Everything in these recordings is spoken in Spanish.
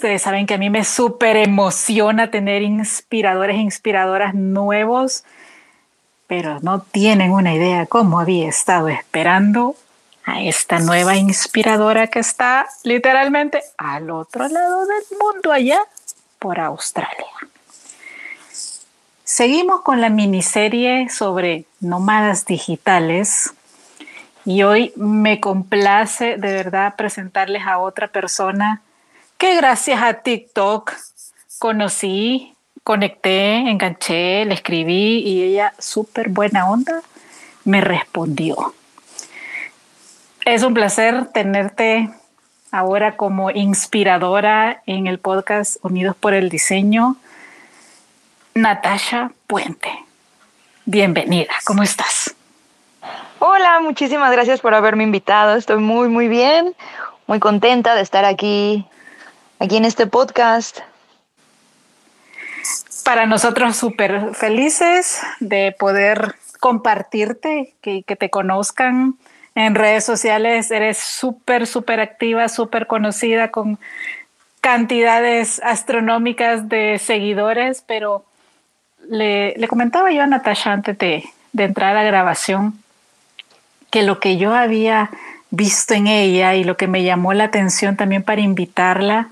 Ustedes saben que a mí me súper emociona tener inspiradores e inspiradoras nuevos, pero no tienen una idea cómo había estado esperando a esta nueva inspiradora que está literalmente al otro lado del mundo, allá por Australia. Seguimos con la miniserie sobre nómadas digitales y hoy me complace de verdad presentarles a otra persona que gracias a TikTok conocí, conecté, enganché, le escribí y ella súper buena onda me respondió. Es un placer tenerte ahora como inspiradora en el podcast Unidos por el Diseño. Natasha Puente, bienvenida, ¿cómo estás? Hola, muchísimas gracias por haberme invitado. Estoy muy, muy bien, muy contenta de estar aquí, aquí en este podcast. Para nosotros súper felices de poder compartirte, que, que te conozcan en redes sociales eres súper, súper activa, súper conocida con cantidades astronómicas de seguidores, pero le, comentaba yo a Natasha antes de, de entrar a la grabación que lo que yo había visto en ella y lo que me llamó la atención también para invitarla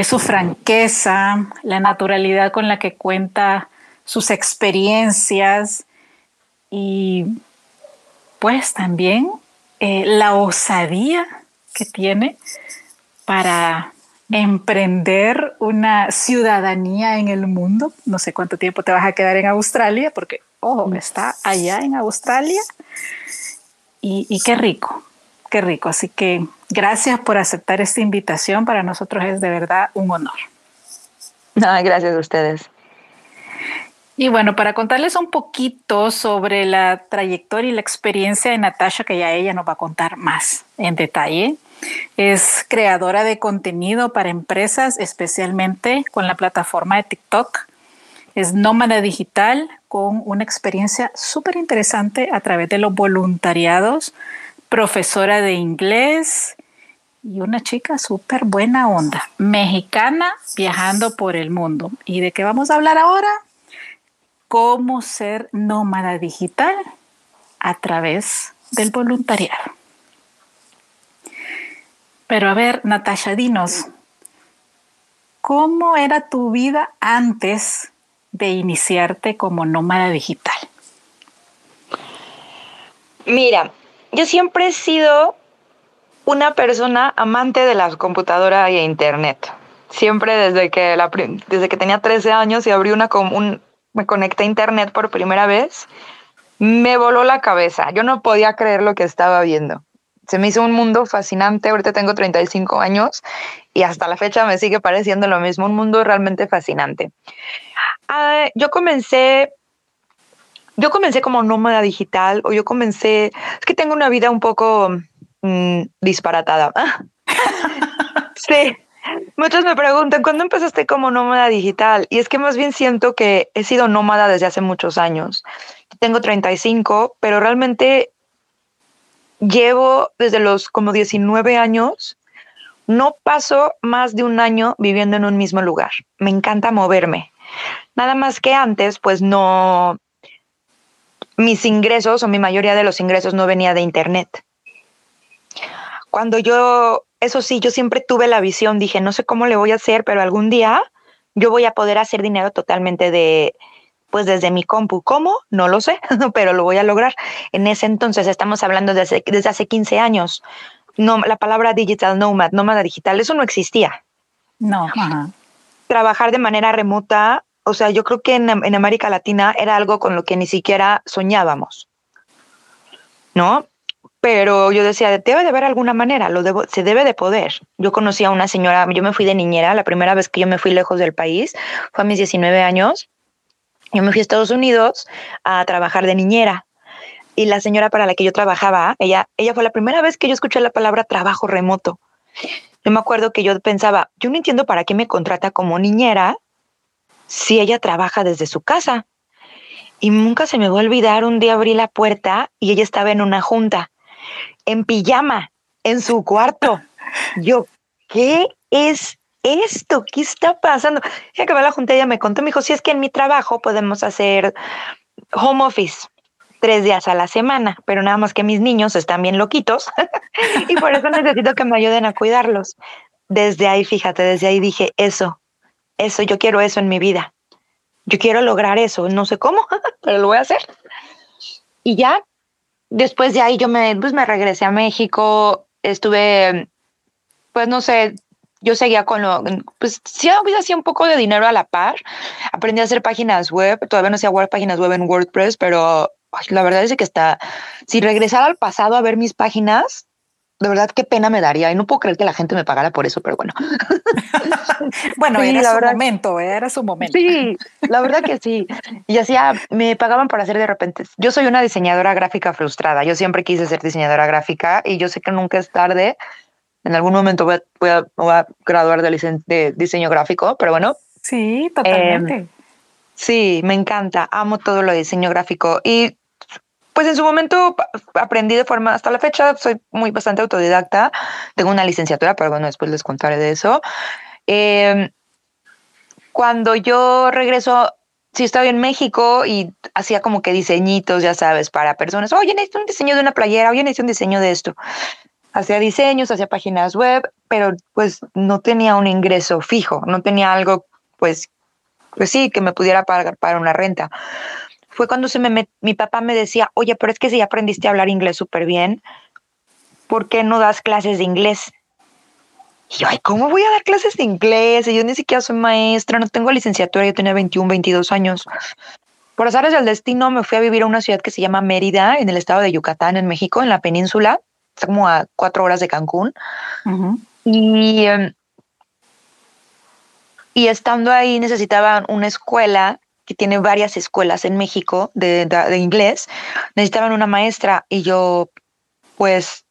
es su franqueza, la naturalidad con la que cuenta sus experiencias y pues también eh, la osadía que tiene para emprender una ciudadanía en el mundo. No sé cuánto tiempo te vas a quedar en Australia, porque, ojo, está allá en Australia. Y, qué rico, qué rico. Así que gracias por aceptar esta invitación. Para nosotros es de verdad un honor. gracias a ustedes. Y bueno, para contarles un poquito sobre la trayectoria y la experiencia de Natasha, que ya ella nos va a contar más en detalle. Es creadora de contenido para empresas, especialmente con la plataforma de TikTok. Es nómada digital con una experiencia súper interesante a través de los voluntariados, profesora de inglés y una chica súper buena onda, mexicana viajando por el mundo. ¿Y de qué vamos a hablar ahora? cómo ser nómada digital a través del voluntariado. Pero a ver, Natasha, dinos, ¿cómo era tu vida antes de iniciarte como nómada digital? Mira, yo siempre he sido una persona amante de la computadora y internet. Siempre desde que, desde que tenía 13 años y abrí una, un, me conecté a internet por primera vez, me voló la cabeza. Yo no podía creer lo que estaba viendo. Se me hizo un mundo fascinante. Ahorita tengo 35 años y hasta la fecha me sigue pareciendo lo mismo. Un mundo realmente fascinante. Ah, yo comencé, yo comencé como nómada digital o yo comencé, es que tengo una vida un poco mm, disparatada. sí. Muchos me preguntan, ¿cuándo empezaste como nómada digital? Y es que más bien siento que he sido nómada desde hace muchos años. Tengo 35, pero realmente llevo desde los como 19 años. No paso más de un año viviendo en un mismo lugar. Me encanta moverme. Nada más que antes, pues no, mis ingresos o mi mayoría de los ingresos no venía de internet. Cuando yo eso sí, yo siempre tuve la visión, dije, no sé cómo le voy a hacer, pero algún día yo voy a poder hacer dinero totalmente de, pues desde mi compu. ¿Cómo? No lo sé, pero lo voy a lograr. En ese entonces, estamos hablando desde, desde hace 15 años, no, la palabra digital nomad, nómada digital, eso no existía. No. Trabajar de manera remota, o sea, yo creo que en, en América Latina era algo con lo que ni siquiera soñábamos. ¿No? Pero yo decía, debe de haber alguna manera, lo debo, se debe de poder. Yo conocí a una señora, yo me fui de niñera, la primera vez que yo me fui lejos del país fue a mis 19 años. Yo me fui a Estados Unidos a trabajar de niñera. Y la señora para la que yo trabajaba, ella, ella fue la primera vez que yo escuché la palabra trabajo remoto. Yo me acuerdo que yo pensaba, yo no entiendo para qué me contrata como niñera si ella trabaja desde su casa. Y nunca se me va a olvidar, un día abrí la puerta y ella estaba en una junta en pijama en su cuarto. Yo, ¿qué es esto? ¿Qué está pasando? Ya que me la ella me contó, me dijo, si es que en mi trabajo podemos hacer home office tres días a la semana, pero nada más que mis niños están bien loquitos y por eso necesito que me ayuden a cuidarlos. Desde ahí, fíjate, desde ahí dije, eso, eso, yo quiero eso en mi vida. Yo quiero lograr eso, no sé cómo, pero lo voy a hacer. Y ya, después de ahí yo me, pues me regresé a México, estuve, pues no sé, yo seguía con lo, pues sí, hacía un poco de dinero a la par. Aprendí a hacer páginas web, todavía no hacía páginas web en WordPress, pero la verdad es que está, si regresara al pasado a ver mis páginas, de verdad qué pena me daría y no puedo creer que la gente me pagara por eso, pero bueno. bueno, era su momento, era su momento. Sí, la verdad que sí. Y hacía, me pagaban por hacer de repente. Yo soy una diseñadora gráfica frustrada. Yo siempre quise ser diseñadora gráfica y yo sé que nunca es tarde. En algún momento voy a, voy a, graduar de, de, diseño gráfico, pero bueno. Sí, totalmente. Em, sí, me encanta. Amo todo lo de diseño gráfico y pues en su momento aprendí de forma, hasta la fecha soy muy bastante autodidacta, tengo una licenciatura, pero bueno, después les contaré de eso. Em, cuando yo regreso, sí estaba en México y hacía como que diseñitos, ya sabes, para personas, oye, necesito un diseño de una playera, oye, necesito un diseño de esto. Hacía diseños, hacía páginas web, pero pues no tenía un ingreso fijo, no tenía algo, pues, pues sí, que me pudiera pagar para una renta fue cuando se me mi papá me decía, oye, pero es que si aprendiste a hablar inglés súper bien, ¿por qué no das clases de inglés? Y yo, ay, ¿cómo voy a dar clases de inglés? Y yo ni siquiera soy maestra, no tengo licenciatura, yo tenía 21, 22 años. Por azares del destino me fui a vivir a una ciudad que se llama Mérida, en el estado de Yucatán, en México, en la península, está como a cuatro horas de Cancún. Y em, y estando ahí necesitaban una escuela que tiene varias escuelas en México de, inglés, necesitaban una maestra y yo pues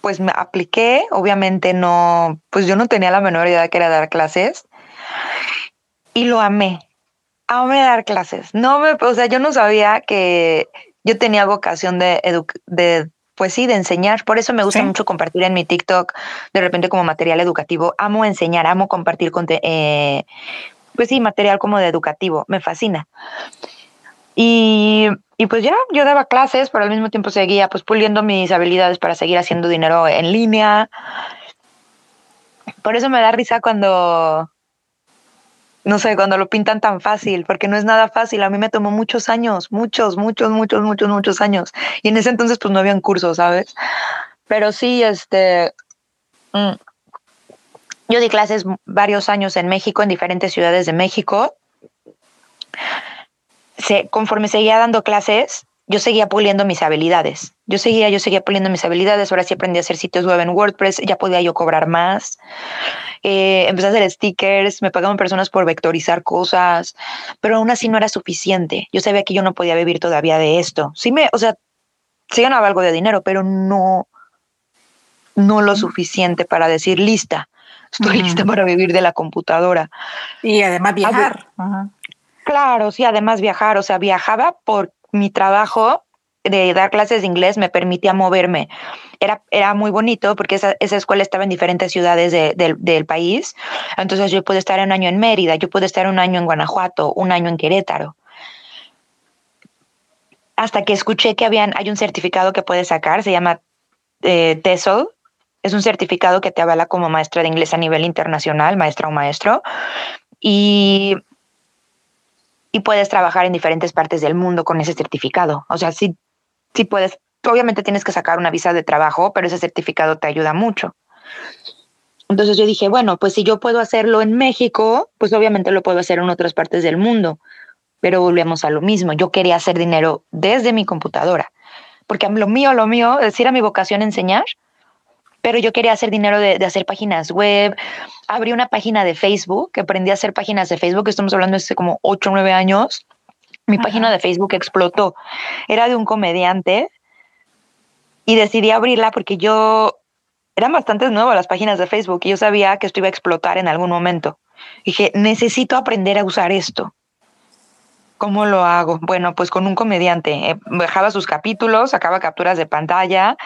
pues me apliqué, obviamente no, pues yo no tenía la menor idea de que era dar clases y lo amé. Amé dar clases. No me, o sea, yo no sabía que yo tenía vocación de, de pues sí, de enseñar. Por eso me gusta mucho compartir en mi TikTok de repente como material educativo. Amo enseñar, amo compartir con eh, pues sí, material como de educativo, me fascina. Y, y, pues ya, yo daba clases, pero al mismo tiempo seguía pues puliendo mis habilidades para seguir haciendo dinero en línea. Por eso me da risa cuando, no sé, cuando lo pintan tan fácil, porque no es nada fácil. A mí me tomó muchos años, muchos, muchos, muchos, muchos, muchos años. Y en ese entonces pues no habían cursos, ¿sabes? Pero sí, este, mm, yo di clases varios años en México, en diferentes ciudades de México. Se, conforme seguía dando clases, yo seguía puliendo mis habilidades. Yo seguía, yo seguía puliendo mis habilidades. Ahora sí aprendí a hacer sitios web en WordPress, ya podía yo cobrar más. Eh, empecé a hacer stickers, me pagaban personas por vectorizar cosas, pero aún así no era suficiente. Yo sabía que yo no podía vivir todavía de esto. Sí me, o sea, sí ganaba algo de dinero, pero no, no lo suficiente para decir lista estoy lista para vivir de la computadora. Y además viajar. Claro, sí, además viajar, o sea, viajaba por mi trabajo de dar clases de inglés, me permitía moverme. Era, era muy bonito porque esa, esa escuela estaba en diferentes ciudades del país. Entonces yo pude estar un año en Mérida, yo pude estar un año en Guanajuato, un año en Querétaro. Hasta que escuché que habían, hay un certificado que puedes sacar, se llama eh, TESOL, es un certificado que te avala como maestra de inglés a nivel internacional, maestra o maestro, y, y puedes trabajar en diferentes partes del mundo con ese certificado. O sea, sí, sí puedes, obviamente tienes que sacar una visa de trabajo, pero ese certificado te ayuda mucho. Entonces yo dije, bueno, pues si yo puedo hacerlo en México, pues obviamente lo puedo hacer en otras partes del mundo. Pero volvemos a lo mismo. Yo quería hacer dinero desde mi computadora, porque lo mío, lo mío, es decir, a mi vocación enseñar, pero yo quería hacer dinero de, hacer páginas web. Abrí una página de Facebook, aprendí a hacer páginas de Facebook, estamos hablando de hace como 8 o 9 años. Mi página de Facebook explotó. Era de un comediante y decidí abrirla porque yo eran bastante nuevas las páginas de Facebook y yo sabía que esto iba a explotar en algún momento. Dije, necesito aprender a usar esto. ¿Cómo lo hago? Bueno, pues con un comediante. Eh, dejaba sus capítulos, sacaba capturas de pantalla,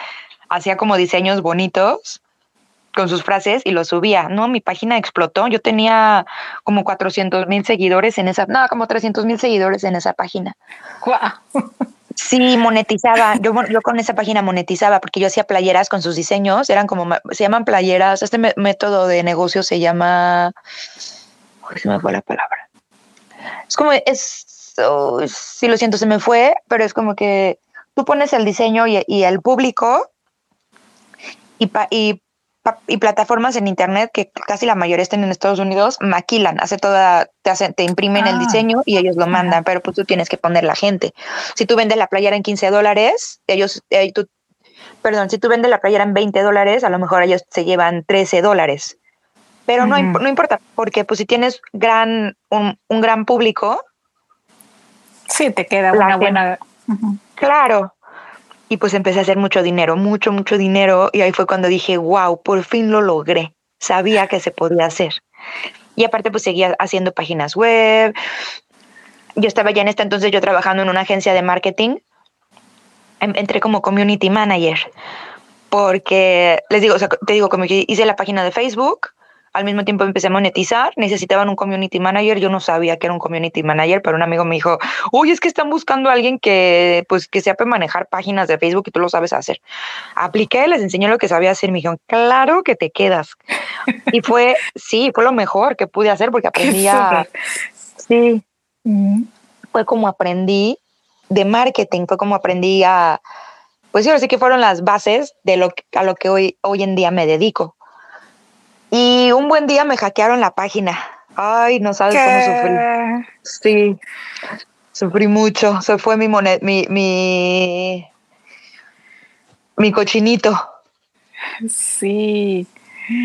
hacía como diseños bonitos con sus frases y lo subía. No, mi página explotó. Yo tenía como 400 mil seguidores en esa, no, como 300 mil seguidores en esa página. Sí, monetizaba. Yo, yo con esa página monetizaba porque yo hacía playeras con sus diseños. Eran como, se llaman playeras. Este método de negocio se llama, se me fue la palabra. Es como, es, oh, sí, lo siento, se me fue, pero es como que tú pones el diseño y, y el público y, y y plataformas en internet que casi la mayoría están en Estados Unidos maquilan, hace toda, te hacen, te imprimen el ah. diseño y ellos lo mandan, pero pues tú tienes que poner la gente. Si tú vendes la playera en 15 dólares, ellos, eh, tú, perdón, si tú vendes la playera en 20 dólares, a lo mejor ellos se llevan 13 dólares. Pero no, no importa, porque pues si tienes gran, un, un gran público. Sí, te queda una buena. Claro, y pues empecé a hacer mucho dinero, mucho, mucho dinero. Y ahí fue cuando dije, wow, por fin lo logré. Sabía que se podía hacer. Y aparte pues seguía haciendo páginas web. Yo estaba ya en este entonces yo trabajando en una agencia de marketing. Entré como community manager. Porque les digo, o sea, te digo, como hice la página de Facebook, al mismo tiempo empecé a monetizar, necesitaban un community manager, yo no sabía que era un community manager, pero un amigo me dijo, uy, es que están buscando a alguien que, pues, que sepa manejar páginas de Facebook y tú lo sabes hacer. Apliqué, les enseñé lo que sabía hacer, me dijeron, claro que te quedas. y fue, sí, fue lo mejor que pude hacer porque aprendí a... Sí, fue como aprendí de marketing, fue como aprendí a... Pues sí, así que fueron las bases de lo a lo que hoy, hoy en día me dedico. Y un buen día me hackearon la página. Ay, no sabes cómo sufrí. Sí, sufrí mucho. Se fue mi monet, mi, mi, mi cochinito. Sí.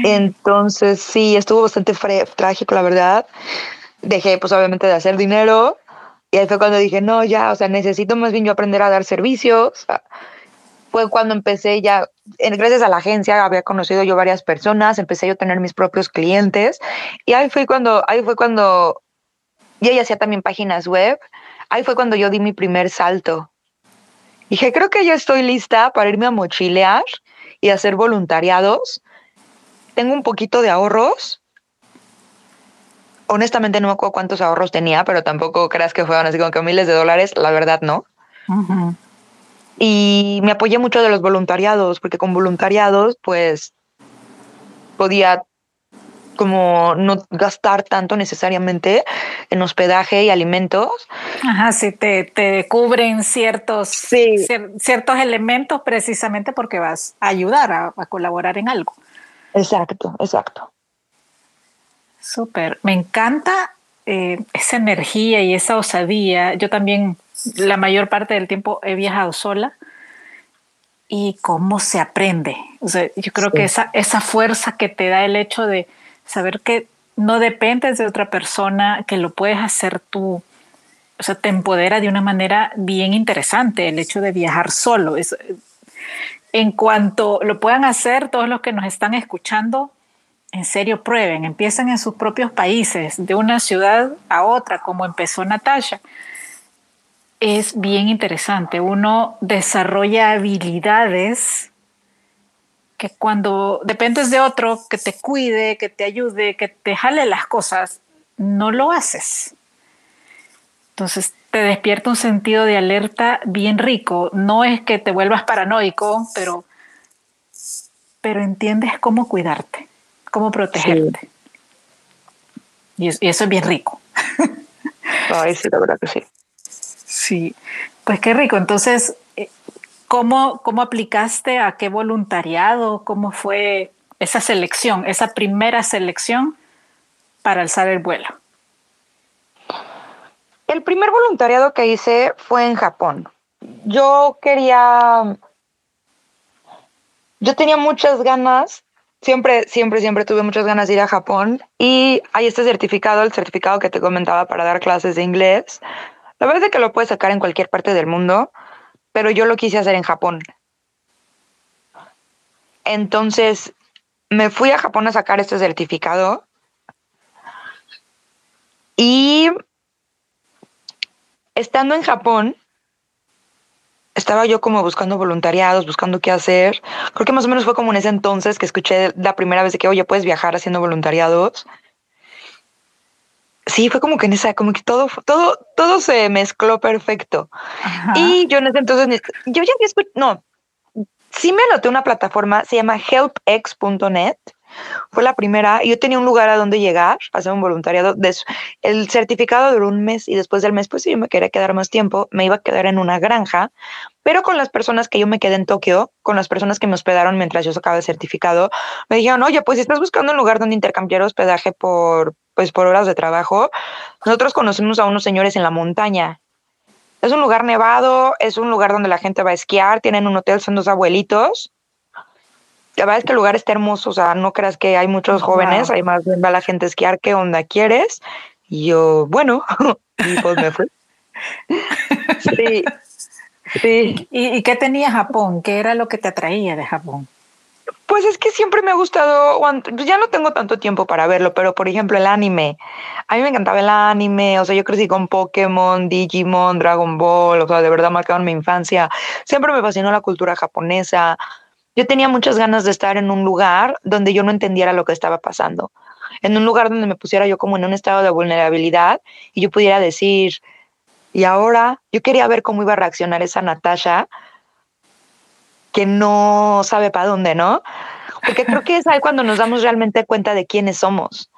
Entonces, sí, estuvo bastante trágico, la verdad. Dejé, pues, obviamente, de hacer dinero. Y ahí fue cuando dije, no, ya, o sea, necesito más bien yo aprender a dar servicios fue cuando empecé ya, gracias a la agencia, había conocido yo varias personas, empecé yo a tener mis propios clientes y ahí fue cuando, ahí fue cuando, yo ya hacía también páginas web, ahí fue cuando yo di mi primer salto. Dije, creo que ya estoy lista para irme a mochilear y hacer voluntariados. Tengo un poquito de ahorros. Honestamente no me acuerdo cuántos ahorros tenía, pero tampoco creas que fueron así como que miles de dólares. La verdad, no. Y me apoyé mucho de los voluntariados, porque con voluntariados, pues, podía como no gastar tanto necesariamente en hospedaje y alimentos. Ajá, sí, te, te cubren ciertos, ciertos elementos precisamente porque vas a ayudar a, colaborar en algo. Exacto, exacto. Súper, me encanta eh, esa energía y esa osadía. Yo también la mayor parte del tiempo he viajado sola y cómo se aprende. O sea, yo creo que esa, esa fuerza que te da el hecho de saber que no dependes de otra persona, que lo puedes hacer tú, o sea, te empodera de una manera bien interesante el hecho de viajar solo. Es, en cuanto lo puedan hacer todos los que nos están escuchando, en serio prueben, empiecen en sus propios países, de una ciudad a otra, como empezó Natasha es bien interesante. Uno desarrolla habilidades que cuando dependes de otro que te cuide, que te ayude, que te jale las cosas, no lo haces. Entonces te despierta un sentido de alerta bien rico. No es que te vuelvas paranoico, pero, pero entiendes cómo cuidarte, cómo protegerte. Y, eso es bien rico. Ay, sí, la verdad que sí. Sí, pues qué rico. Entonces, eh, ¿cómo, ¿cómo aplicaste a qué voluntariado? ¿Cómo fue esa selección, esa primera selección para alzar el vuelo? El primer voluntariado que hice fue en Japón. Yo quería, yo tenía muchas ganas, siempre, siempre, siempre tuve muchas ganas de ir a Japón y hay este certificado, el certificado que te comentaba para dar clases de inglés. La verdad es que lo puedes sacar en cualquier parte del mundo, pero yo lo quise hacer en Japón. Entonces, me fui a Japón a sacar este certificado y estando en Japón, estaba yo como buscando voluntariados, buscando qué hacer. Creo que más o menos fue como en ese entonces que escuché la primera vez de que, oye, puedes viajar haciendo voluntariados. Sí, fue como que en esa, como que todo, todo, todo se mezcló perfecto. Y yo en ese entonces, yo ya había no, sí me anoté una plataforma, se llama helpx.net fue la primera. Yo tenía un lugar a donde llegar, hacer un voluntariado. El certificado duró un mes y después del mes, pues si yo me quería quedar más tiempo, me iba a quedar en una granja, pero con las personas que yo me quedé en Tokio, con las personas que me hospedaron mientras yo sacaba el certificado, me dijeron, oye, pues si estás buscando un lugar donde intercambiar hospedaje por, pues, por horas de trabajo, nosotros conocemos a unos señores en la montaña. Es un lugar nevado, es un lugar donde la gente va a esquiar, tienen un hotel, son dos abuelitos la verdad es que el lugar está hermoso, o sea, no creas que hay muchos jóvenes, hay más bien va la gente a esquiar, ¿qué onda quieres? Y yo, bueno, y pues me fui. sí, sí. ¿Y, ¿Y, qué tenía Japón? ¿Qué era lo que te atraía de Japón? Pues es que siempre me ha gustado, pues ya no tengo tanto tiempo para verlo, pero por ejemplo el anime, a mí me encantaba el anime, o sea, yo crecí con Pokémon, Digimon, Dragon Ball, o sea, de verdad marcaron mi infancia, siempre me fascinó la cultura japonesa, yo tenía muchas ganas de estar en un lugar donde yo no entendiera lo que estaba pasando, en un lugar donde me pusiera yo como en un estado de vulnerabilidad y yo pudiera decir, y ahora yo quería ver cómo iba a reaccionar esa Natasha que no sabe para dónde, ¿no? Porque creo que es ahí cuando nos damos realmente cuenta de quiénes somos.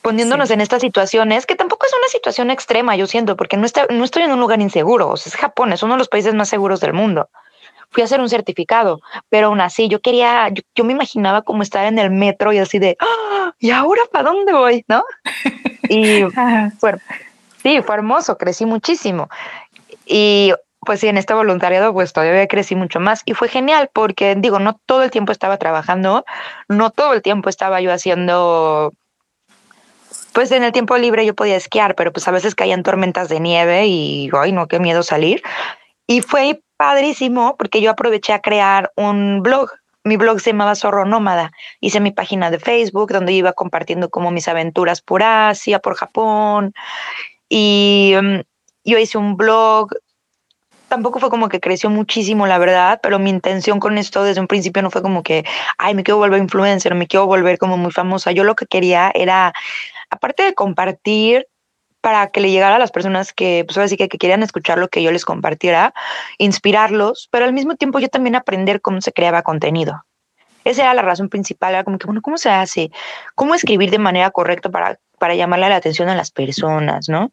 Poniéndonos en estas situaciones, que tampoco es una situación extrema, yo siento, porque no, no estoy en un lugar inseguro. es Japón, es uno de los países más seguros del mundo fui a hacer un certificado, pero aún así yo quería, yo, me imaginaba como estar en el metro y así de, ¡Ah! ¿y ahora para dónde voy? ¿No? Y fue, sí, fue hermoso, crecí muchísimo. Y pues sí, en este voluntariado pues todavía crecí mucho más y fue genial porque digo, no todo el tiempo estaba trabajando, no todo el tiempo estaba yo haciendo pues en el tiempo libre yo podía esquiar, pero pues a veces caían tormentas de nieve y, ay, no, qué miedo salir. Y fue padrísimo porque yo aproveché a crear un blog. Mi blog se llamaba Zorro Nómada. Hice mi página de Facebook donde iba compartiendo como mis aventuras por Asia, por Japón. Y mm, yo hice un blog. Tampoco fue como que creció muchísimo, la verdad, pero mi intención con esto desde un principio no fue como que, ay, me quiero volver influencer, me quiero volver como muy famosa. Yo lo que quería era, aparte de compartir para que le llegara a las personas que, pues así que, que querían escuchar lo que yo les compartiera, inspirarlos, pero al mismo tiempo yo también aprender cómo se creaba contenido. Esa era la razón principal, era como que, bueno, ¿cómo se hace? ¿Cómo escribir de manera correcta para, para llamarle la atención a las personas, no?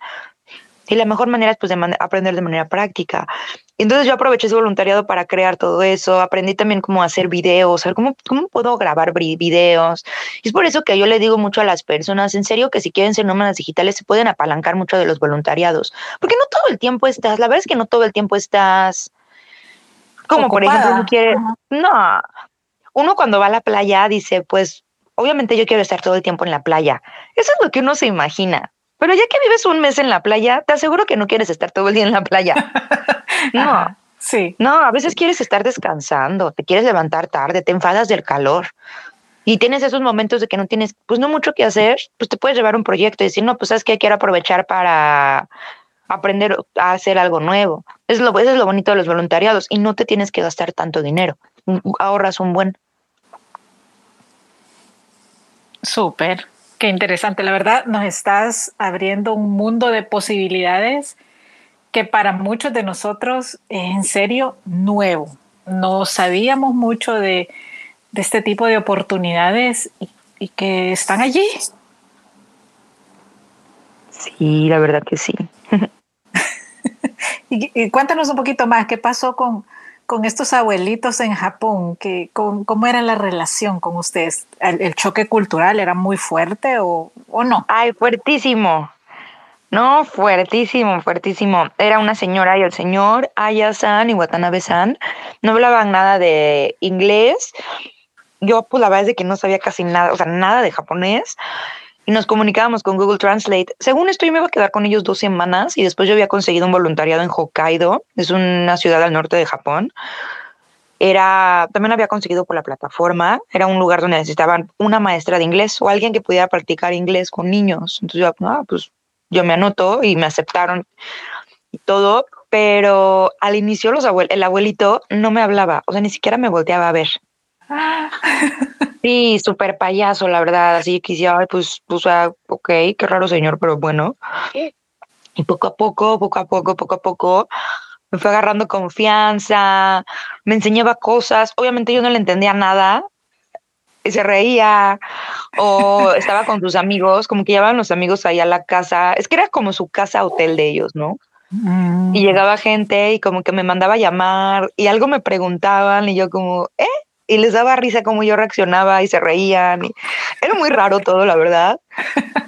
Y la mejor manera es pues, de aprender de manera práctica. Entonces yo aproveché ese voluntariado para crear todo eso, aprendí también cómo hacer videos, cómo, cómo puedo grabar videos. Y es por eso que yo le digo mucho a las personas, en serio, que si quieren ser nómadas digitales se pueden apalancar mucho de los voluntariados, porque no todo el tiempo estás, la verdad es que no todo el tiempo estás, como por ejemplo, uno quiere, no, uno cuando va a la playa dice, pues obviamente yo quiero estar todo el tiempo en la playa. Eso es lo que uno se imagina. Pero ya que vives un mes en la playa, te aseguro que no quieres estar todo el día en la playa. No. sí. No, a veces quieres estar descansando, te quieres levantar tarde, te enfadas del calor y tienes esos momentos de que no tienes, pues no mucho que hacer, pues te puedes llevar un proyecto y decir, no, pues sabes que quiero aprovechar para aprender a hacer algo nuevo. Es lo, eso es lo bonito de los voluntariados y no te tienes que gastar tanto dinero. Ahorras un buen. Súper. Qué interesante, la verdad, nos estás abriendo un mundo de posibilidades que para muchos de nosotros es en serio nuevo. No sabíamos mucho de, este tipo de oportunidades y, que están allí. Sí, la verdad que sí. y, cuéntanos un poquito más, ¿qué pasó con, con estos abuelitos en Japón? que ¿Cómo era la relación con ustedes? ¿El, choque cultural era muy fuerte o, o, no? Ay, fuertísimo. No, fuertísimo, fuertísimo. Era una señora y el señor, Aya-san y Watanabe-san, no hablaban nada de inglés. Yo, pues la verdad es de que no sabía casi nada, o sea, nada de japonés y nos comunicábamos con Google Translate. Según esto, yo me iba a quedar con ellos dos semanas y después yo había conseguido un voluntariado en Hokkaido, es una ciudad al norte de Japón. Era, también había conseguido por la plataforma, era un lugar donde necesitaban una maestra de inglés o alguien que pudiera practicar inglés con niños. Entonces yo, ah, pues yo me anoto y me aceptaron y todo, pero al inicio los el abuelito no me hablaba, o sea, ni siquiera me volteaba a ver. Sí, súper payaso, la verdad. Así que decía, pues, pues, ah, ok, qué raro señor, pero bueno. Y poco a poco, poco a poco, poco a poco, me fue agarrando confianza, me enseñaba cosas. Obviamente yo no le entendía nada, y se reía o estaba con sus amigos, como que llevaban los amigos ahí a la casa. Es que era como su casa hotel de ellos, ¿no? Mm. Y llegaba gente y como que me mandaba a llamar y algo me preguntaban y yo como, ¿eh? Y les daba risa como yo reaccionaba y se reían. Y era muy raro todo, la verdad.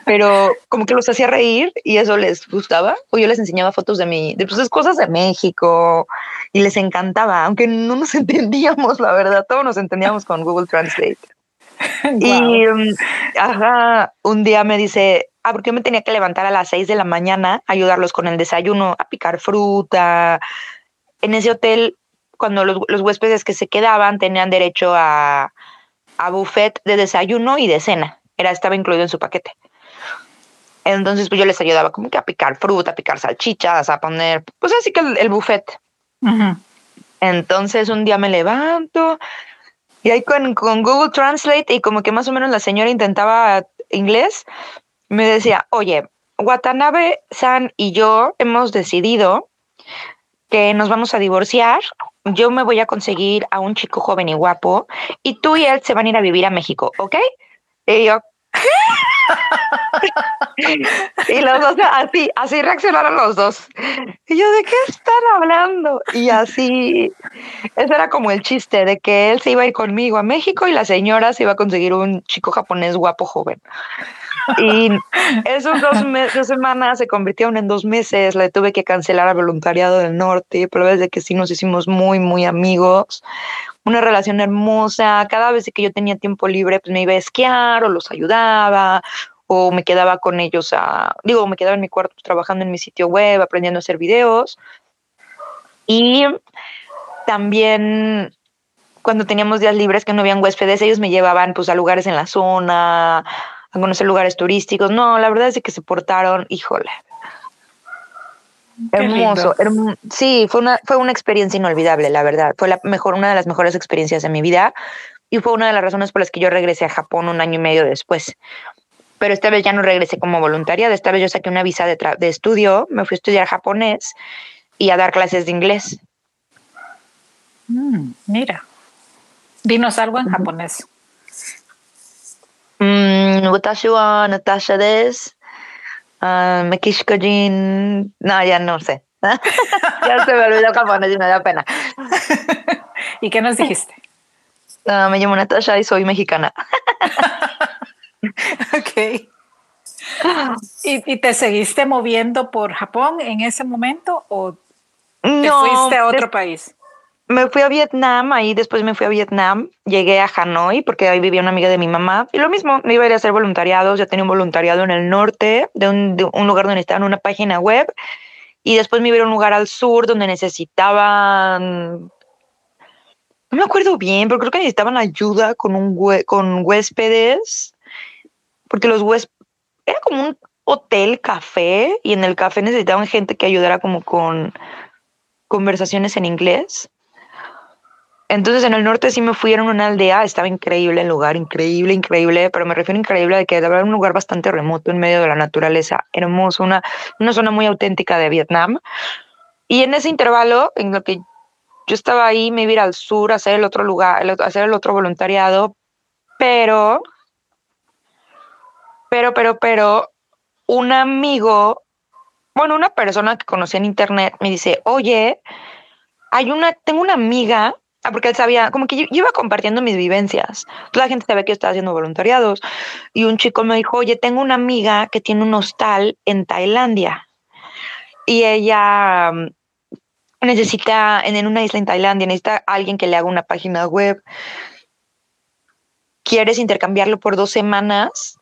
Pero como que los hacía reír y eso les gustaba. O yo les enseñaba fotos de mi, de pues, cosas de México y les encantaba, aunque no nos entendíamos, la verdad. Todos nos entendíamos con Google Translate. Y um, ajá, un día me dice, ah, porque yo me tenía que levantar a las 6 de la mañana, ayudarlos con el desayuno, a picar fruta. En ese hotel, cuando los, huéspedes que se quedaban tenían derecho a, a buffet de desayuno y de cena. Era, estaba incluido en su paquete. Entonces, pues yo les ayudaba como que a picar fruta, a picar salchichas, a poner, pues así que el, buffet. Entonces, un día me levanto, y ahí con, Google Translate y como que más o menos la señora intentaba inglés, me decía, oye, Watanabe San y yo hemos decidido que nos vamos a divorciar. Yo me voy a conseguir a un chico joven y guapo y tú y él se van a ir a vivir a México, ¿ok? Y yo, y los dos, así, así reaccionaron los dos. Y yo, ¿de qué están hablando? Y así, ese era como el chiste de que él se iba a ir conmigo a México y la señora se iba a conseguir un chico japonés guapo joven. Y esos dos, semanas se convirtieron en dos meses. Le tuve que cancelar al voluntariado del norte, pero desde que sí nos hicimos muy, muy amigos una relación hermosa. Cada vez que yo tenía tiempo libre, pues me iba a esquiar o los ayudaba o me quedaba con ellos a, digo, me quedaba en mi cuarto trabajando en mi sitio web, aprendiendo a hacer videos. Y también cuando teníamos días libres que no habían huéspedes, ellos me llevaban pues a lugares en la zona, a conocer lugares turísticos. No, la verdad es que se portaron, híjole, Hermoso, sí, fue una, fue una experiencia inolvidable, la verdad. Fue la mejor, una de las mejores experiencias de mi vida y fue una de las razones por las que yo regresé a Japón un año y medio después. Pero esta vez ya no regresé como voluntaria, esta vez yo saqué una visa de, de estudio, me fui a estudiar japonés y a dar clases de inglés. Mm, mira, dinos algo en japonés. Mm, watashi wa Natasha desu. Uh, No, ya no sé. ya se me olvidó japonés y me da pena. ¿Y qué nos dijiste? Uh, me llamo Natasha y soy mexicana. ok. ¿Y, te seguiste moviendo por Japón en ese momento o te fuiste a otro país? Me fui a Vietnam, ahí después me fui a Vietnam, llegué a Hanoi porque ahí vivía una amiga de mi mamá y lo mismo, me iba a ir a hacer voluntariados, ya tenía un voluntariado en el norte, de un, lugar donde estaba en una página web y después me iba a ir a un lugar al sur donde necesitaban, no me acuerdo bien, pero creo que necesitaban ayuda con, un con huéspedes, porque los huéspedes, era como un hotel, café, y en el café necesitaban gente que ayudara como con conversaciones en inglés. Entonces en el norte sí me fui a una aldea, estaba increíble el lugar, increíble, increíble, pero me refiero increíble de que era un lugar bastante remoto en medio de la naturaleza, hermoso, una, una zona muy auténtica de Vietnam. Y en ese intervalo, en lo que yo estaba ahí, me iba al sur a hacer el otro lugar, a hacer el otro voluntariado, pero, pero, pero, pero, un amigo, bueno, una persona que conocí en internet me dice, oye, hay una, tengo una amiga Ah, porque él sabía, como que yo, iba compartiendo mis vivencias. Toda la gente sabía que yo estaba haciendo voluntariados. Y un chico me dijo, oye, tengo una amiga que tiene un hostal en Tailandia. Y ella mm, necesita, en una isla en Tailandia, necesita alguien que le haga una página web. ¿Quieres intercambiarlo por dos semanas?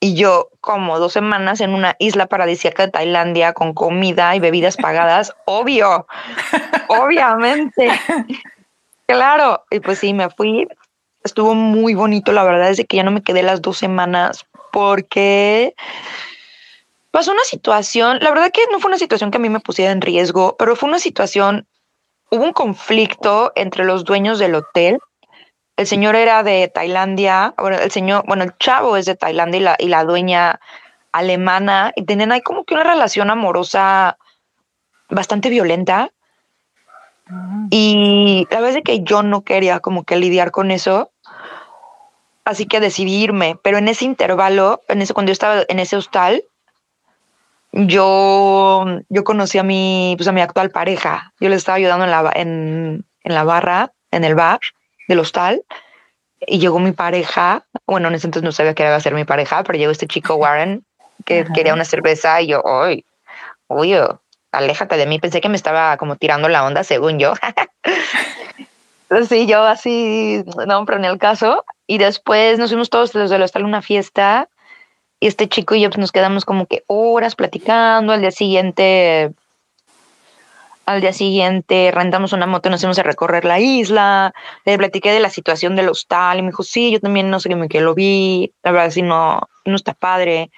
Y yo, como dos semanas en una isla paradisíaca de Tailandia con comida y bebidas pagadas, obvio, obviamente. Claro, y pues sí, me fui. Estuvo muy bonito, la verdad, desde que ya no me quedé las dos semanas porque pasó una situación, la verdad que no fue una situación que a mí me pusiera en riesgo, pero fue una situación, hubo un conflicto entre los dueños del hotel. El señor era de Tailandia, el señor, bueno, el chavo es de Tailandia y la, y la dueña alemana, y tenían ahí como que una relación amorosa bastante violenta. Ah. Y la verdad es que yo no quería como que lidiar con eso. Así que decidí irme. Pero en ese intervalo, en ese, cuando yo estaba en ese hostal, yo, yo conocí a mi, pues a mi actual pareja. Yo le estaba ayudando en la, en, en la barra, en el bar del hostal. Y llegó mi pareja. Bueno, en ese entonces no sabía que iba a ser mi pareja, pero llegó este chico Warren que quería una cerveza y yo, uy, uy, aléjate de mí. Pensé que me estaba como tirando la onda, según yo. sí, yo así, no, pero en el caso. Y después nos fuimos todos desde el hostal a una fiesta y este chico y yo pues, nos quedamos como que horas platicando. Al día siguiente, al día siguiente rentamos una moto y nos fuimos a recorrer la isla. Le platiqué de la situación del hostal y me dijo, sí, yo también no sé qué que lo vi. La verdad, sí, no, no está padre.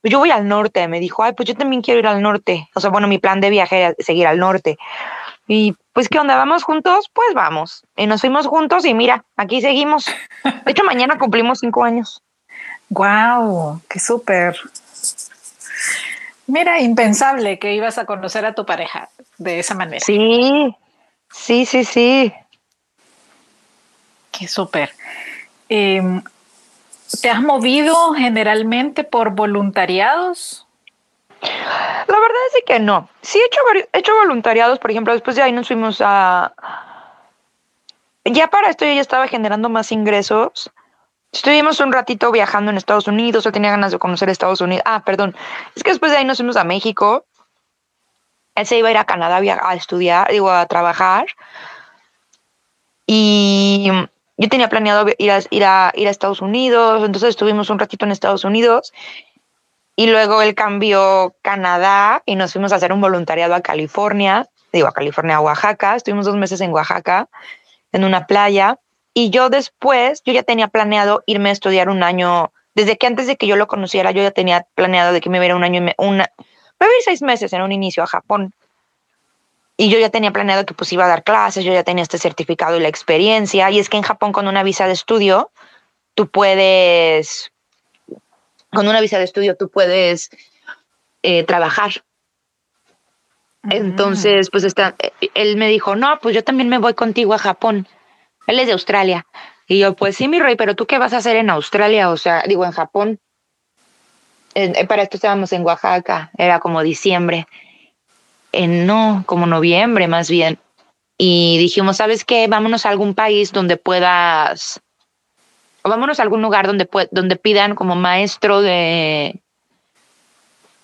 Pues yo voy al norte. Me dijo, ay, pues yo también quiero ir al norte. O sea, bueno, mi plan de viaje es seguir al norte. Y pues, ¿qué onda? ¿Vamos juntos? Pues vamos. Y nos fuimos juntos y mira, aquí seguimos. De hecho, mañana cumplimos cinco años. ¡Guau! ¡Qué súper! Mira, impensable que ibas a conocer a tu pareja de esa manera. Sí, sí, sí, sí. Qué súper. Em, ¿Te has movido generalmente por voluntariados? La verdad es que no. Sí he hecho, he hecho voluntariados, por ejemplo, después de ahí nos fuimos a... Ya para esto yo ya estaba generando más ingresos Estuvimos un ratito viajando en Estados Unidos, yo tenía ganas de conocer Estados Unidos. Ah, perdón, es que después de ahí nos fuimos a México. Él se iba a ir a Canadá a estudiar, digo, a trabajar. Y yo tenía planeado ir a, ir a, ir a Estados Unidos, entonces estuvimos un ratito en Estados Unidos. Y luego él cambió Canadá y nos fuimos a hacer un voluntariado a California, digo, a California, a Oaxaca. Estuvimos dos meses en Oaxaca, en una playa. Y yo después, yo ya tenía planeado irme a estudiar un año, desde que antes de que yo lo conociera, yo ya tenía planeado de que me iba a ir un año, una, me iba a ir seis meses en un inicio a Japón. Y yo ya tenía planeado que pues iba a dar clases, yo ya tenía este certificado y la experiencia. Y es que en Japón con una visa de estudio, tú puedes, con una visa de estudio, tú puedes eh, trabajar. Entonces, pues está, él me dijo, no, pues yo también me voy contigo a Japón. Él es de Australia. Y yo, pues sí, mi rey, pero tú qué vas a hacer en Australia? O sea, digo, en Japón. Eh, para esto estábamos en Oaxaca, era como diciembre. No, como noviembre más bien. Y dijimos, ¿sabes qué? Vámonos a algún país donde puedas, o vámonos a algún lugar donde, donde pidan como maestro de,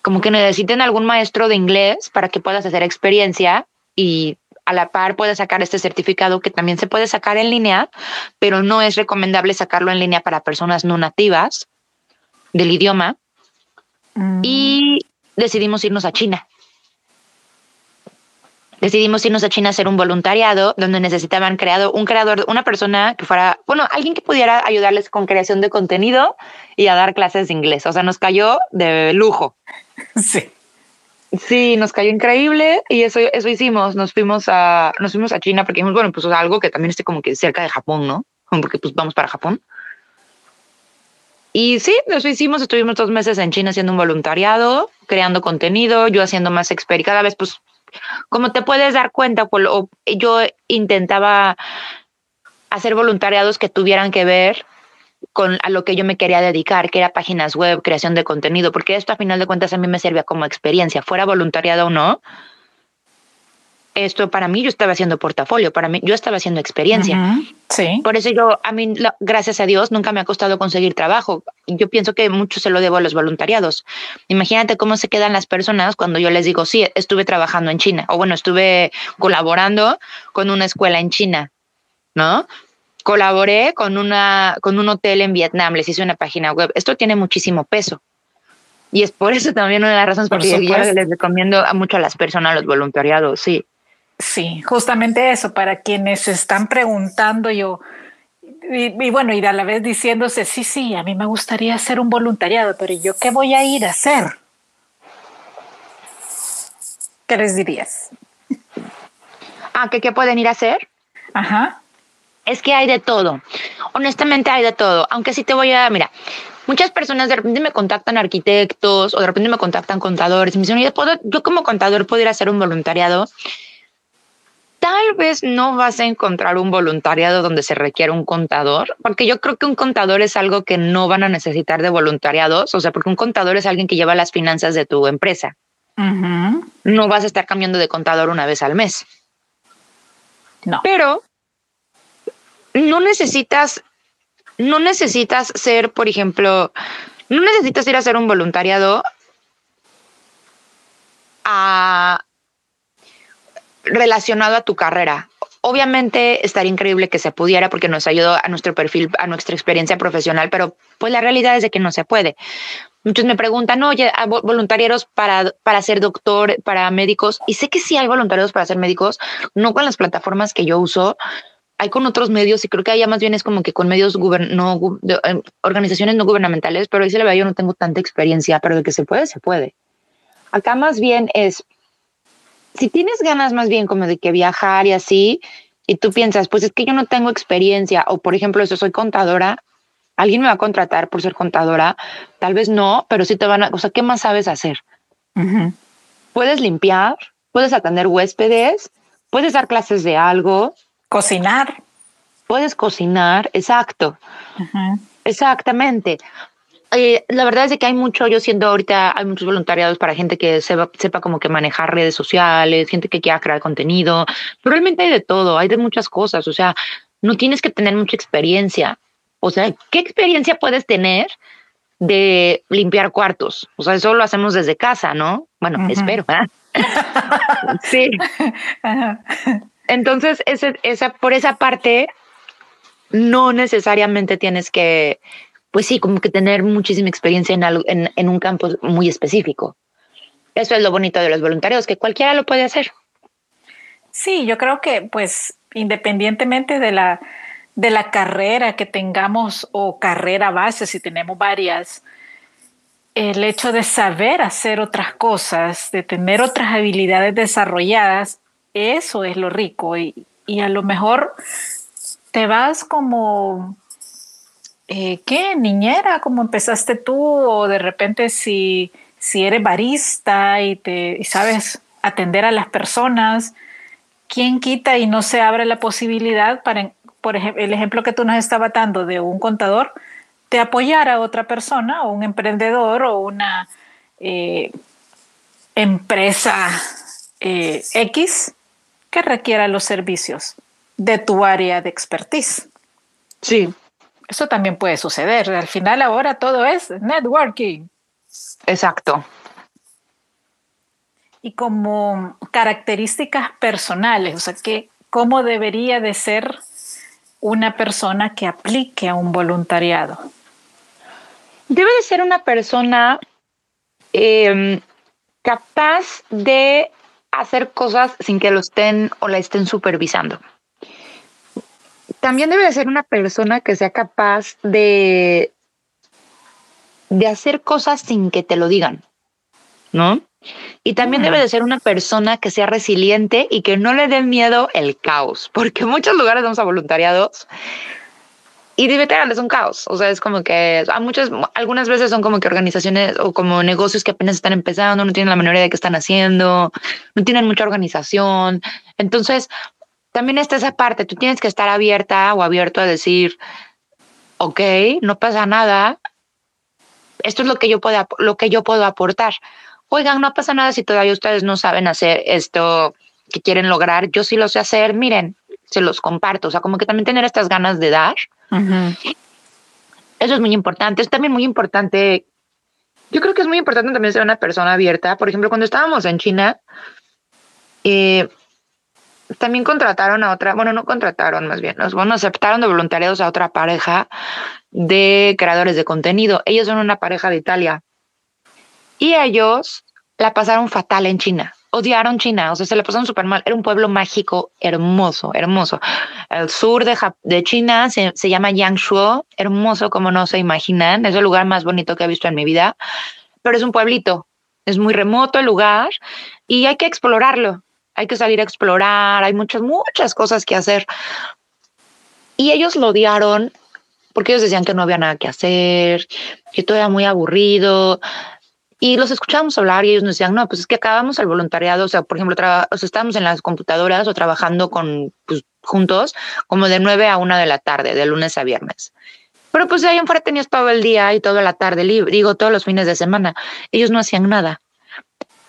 como que necesiten algún maestro de inglés para que puedas hacer experiencia y a la par puedes sacar este certificado que también se puede sacar en línea, pero no es recomendable sacarlo en línea para personas no nativas del idioma. Mm. Y decidimos irnos a China. Decidimos irnos a China a hacer un voluntariado donde necesitaban creado un creador, una persona que fuera, bueno, alguien que pudiera ayudarles con creación de contenido y a dar clases de inglés. O sea, nos cayó de lujo. Sí. Sí, nos cayó increíble y eso, eso hicimos. Nos fuimos a, nos fuimos a China porque dijimos, bueno, pues algo que también esté como que cerca de Japón, ¿no? Porque pues vamos para Japón. Y sí, eso hicimos. Estuvimos dos meses en China haciendo un voluntariado, creando contenido, yo haciendo más experiencia. Cada vez, pues, como te puedes dar cuenta, pues, yo intentaba hacer voluntariados que tuvieran que ver con a lo que yo me quería dedicar, que era páginas web, creación de contenido, porque esto a final de cuentas a mí me servía como experiencia, fuera voluntariado o no. Esto para mí yo estaba haciendo portafolio, para mí yo estaba haciendo experiencia. sí. Por eso yo, a mí, gracias a Dios, nunca me ha costado conseguir trabajo. Yo pienso que mucho se lo debo a los voluntariados. Imagínate cómo se quedan las personas cuando yo les digo, sí, estuve trabajando en China, o bueno, estuve colaborando con una escuela en China, ¿no? colaboré con, una, con un hotel en Vietnam, les hice una página web. Esto tiene muchísimo peso. Y es por eso también una de las razones por, yo les recomiendo a mucho a las personas los voluntariados, sí. Sí, justamente eso, para quienes están preguntando yo, y, bueno, y a la vez diciéndose, sí, sí, a mí me gustaría hacer un voluntariado, pero ¿yo qué voy a ir a hacer? ¿qué les dirías? Ah, ¿qué, qué pueden ir a hacer? Ajá. Es que hay de todo. Honestamente hay de todo. Aunque sí te voy a, mira, muchas personas de repente me contactan arquitectos o de repente me contactan contadores y me dicen, yo, ¿puedo, yo como contador puedo ir a hacer un voluntariado. Tal vez no vas a encontrar un voluntariado donde se requiere un contador, porque yo creo que un contador es algo que no van a necesitar de voluntariados, o sea, porque un contador es alguien que lleva las finanzas de tu empresa. No vas a estar cambiando de contador una vez al mes. No. Pero no necesitas, no necesitas ser, por ejemplo, no necesitas ir a hacer un voluntariado relacionado a tu carrera. Obviamente estaría increíble que se pudiera porque nos ayudó a nuestro perfil, a nuestra experiencia profesional, pero pues la realidad es de que no se puede. Muchos me preguntan, oye, voluntarios para, para ser doctor, para médicos, y sé que sí hay voluntarios para ser médicos, no con las plataformas que yo uso, hay con otros medios y creo que allá más bien es como que con medios no, em, organizaciones no gubernamentales, pero ahí se le ve, yo no tengo tanta experiencia, pero de que se puede, se puede. Acá más bien es, si tienes ganas más bien como de que viajar y así, y tú piensas, pues es que yo no tengo experiencia, o por ejemplo, yo soy contadora, alguien me va a contratar por ser contadora, tal vez no, pero sí te van a, o sea, ¿qué más sabes hacer? Puedes limpiar, puedes atender huéspedes, puedes dar clases de algo, Cocinar. Puedes cocinar, exacto. Exactamente. Eh, la verdad es de que hay mucho, yo siento ahorita, hay muchos voluntariados para gente que sepa, sepa como que manejar redes sociales, gente que quiera crear contenido, pero realmente hay de todo, hay de muchas cosas, o sea, no tienes que tener mucha experiencia. O sea, ¿qué experiencia puedes tener de limpiar cuartos? O sea, eso lo hacemos desde casa, ¿no? Bueno, espero. sí. Entonces, ese, esa, por esa parte, no necesariamente tienes que, pues sí, como que tener muchísima experiencia en, algo, en, un campo muy específico. Eso es lo bonito de los voluntarios, que cualquiera lo puede hacer. Sí, yo creo que pues independientemente de la, de la carrera que tengamos o carrera base, si tenemos varias, el hecho de saber hacer otras cosas, de tener otras habilidades desarrolladas, eso es lo rico y, a lo mejor te vas como, eh, ¿qué? Niñera, como empezaste tú, o de repente si, si eres barista y, te, sabes atender a las personas, ¿quién quita y no se abre la posibilidad para, por ejemplo, el ejemplo que tú nos estabas dando de un contador, de apoyar a otra persona o un emprendedor o una eh, empresa eh, X que requiera los servicios de tu área de expertise. Sí. Eso también puede suceder. Al final ahora todo es networking. Exacto. Y como características personales, o sea, que cómo debería de ser una persona que aplique a un voluntariado. Debe de ser una persona em, capaz de hacer cosas sin que lo estén o la estén supervisando. También debe de ser una persona que sea capaz de, de hacer cosas sin que te lo digan, ¿no? Y también debe de ser una persona que sea resiliente y que no le dé miedo el caos, porque muchos lugares vamos a voluntariados y es un caos. O sea, es como que a muchas, algunas veces son como que organizaciones o como negocios que apenas están empezando, no tienen la menor de qué están haciendo, no tienen mucha organización. Entonces, también está esa parte. Tú tienes que estar abierta o abierto a decir, ok, no pasa nada. Esto es lo que yo puedo, lo que yo puedo aportar. Oigan, no pasa nada si todavía ustedes no saben hacer esto que quieren lograr. Yo sí lo sé hacer. Miren, se los comparto. O sea, como que también tener estas ganas de dar eso es muy importante. Es también muy importante. Yo creo que es muy importante también ser una persona abierta. Por ejemplo, cuando estábamos en China, eh, también contrataron a otra, bueno, no contrataron más bien, bueno, aceptaron de voluntariados a otra pareja de creadores de contenido. Ellos son una pareja de Italia y ellos la pasaron fatal en China odiaron China, o sea, se le pasaron súper mal. Era un pueblo mágico, hermoso, hermoso. El sur de, China se, llama Yangshuo, hermoso como no se imaginan. Es el lugar más bonito que he visto en mi vida, pero es un pueblito. es muy remoto el lugar y hay que explorarlo, hay que salir a explorar, hay muchas, muchas cosas que hacer. Y ellos lo odiaron porque ellos decían que no había nada que hacer, que todo era muy aburrido. Y los escuchábamos hablar y ellos nos decían, no, pues es que acabamos el voluntariado, o sea, por ejemplo, o estábamos en las computadoras o trabajando con, pues, juntos como de 9 a 1 de la tarde, de lunes a viernes. Pero pues ahí en fuera tenías todo el día y toda la tarde libre, digo, todos los fines de semana. Ellos no hacían nada.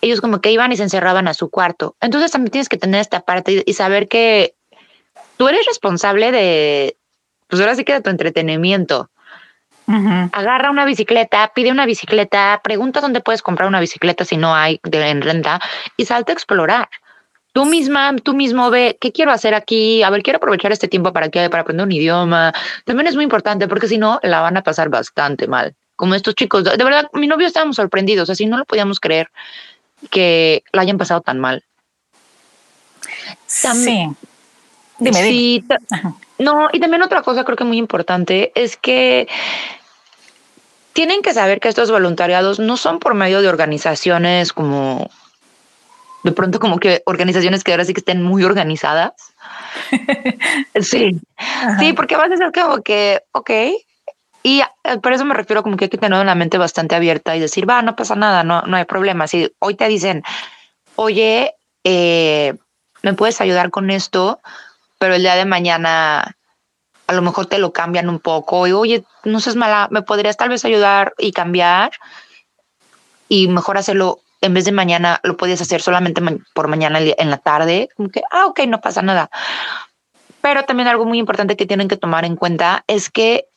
Ellos como que iban y se encerraban a su cuarto. Entonces también tienes que tener esta parte y saber que tú eres responsable de, pues ahora sí que de tu entretenimiento. Agarra una bicicleta, pide una bicicleta, pregunta dónde puedes comprar una bicicleta si no hay de, en renta y salta a explorar tú misma, tú mismo ve qué quiero hacer aquí, a ver, quiero aprovechar este tiempo para que para aprender un idioma. También es muy importante porque si no la van a pasar bastante mal. Como estos chicos, de verdad, mi novio estábamos sorprendidos, así no lo podíamos creer que la hayan pasado tan mal. sí. Dime, sí, No, y también otra cosa creo que muy importante es que tienen que saber que estos voluntariados no son por medio de organizaciones como de pronto como que organizaciones que ahora sí que estén muy organizadas. sí, sí, porque vas a ser como que, ok. Y eh, por eso me refiero como que hay que tener una mente bastante abierta y decir, va, no pasa nada, no, no hay problema. Si hoy te dicen, oye, eh, me puedes ayudar con esto, pero el día de mañana a lo mejor te lo cambian un poco y oye, no seas mala, me podrías tal vez ayudar y cambiar y mejor hacerlo en vez de mañana lo podías hacer solamente por mañana en la tarde, como que, ah, ok, no pasa nada. Pero también algo muy importante que tienen que tomar en cuenta es que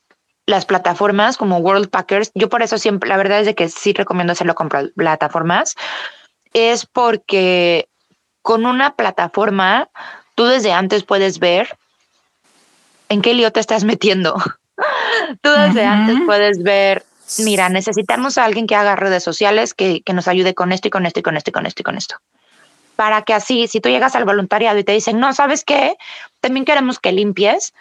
las plataformas como World Packers, yo por eso siempre, la verdad es de que sí recomiendo hacerlo con plataformas, es porque con una plataforma tú desde antes puedes ver en qué lío te estás metiendo. tú desde antes puedes ver mira, necesitamos a alguien que haga redes sociales, que, nos ayude con esto y con esto y con esto y con esto y con esto. Para que así, si tú llegas al voluntariado y te dicen, no, ¿sabes qué? También queremos que limpies,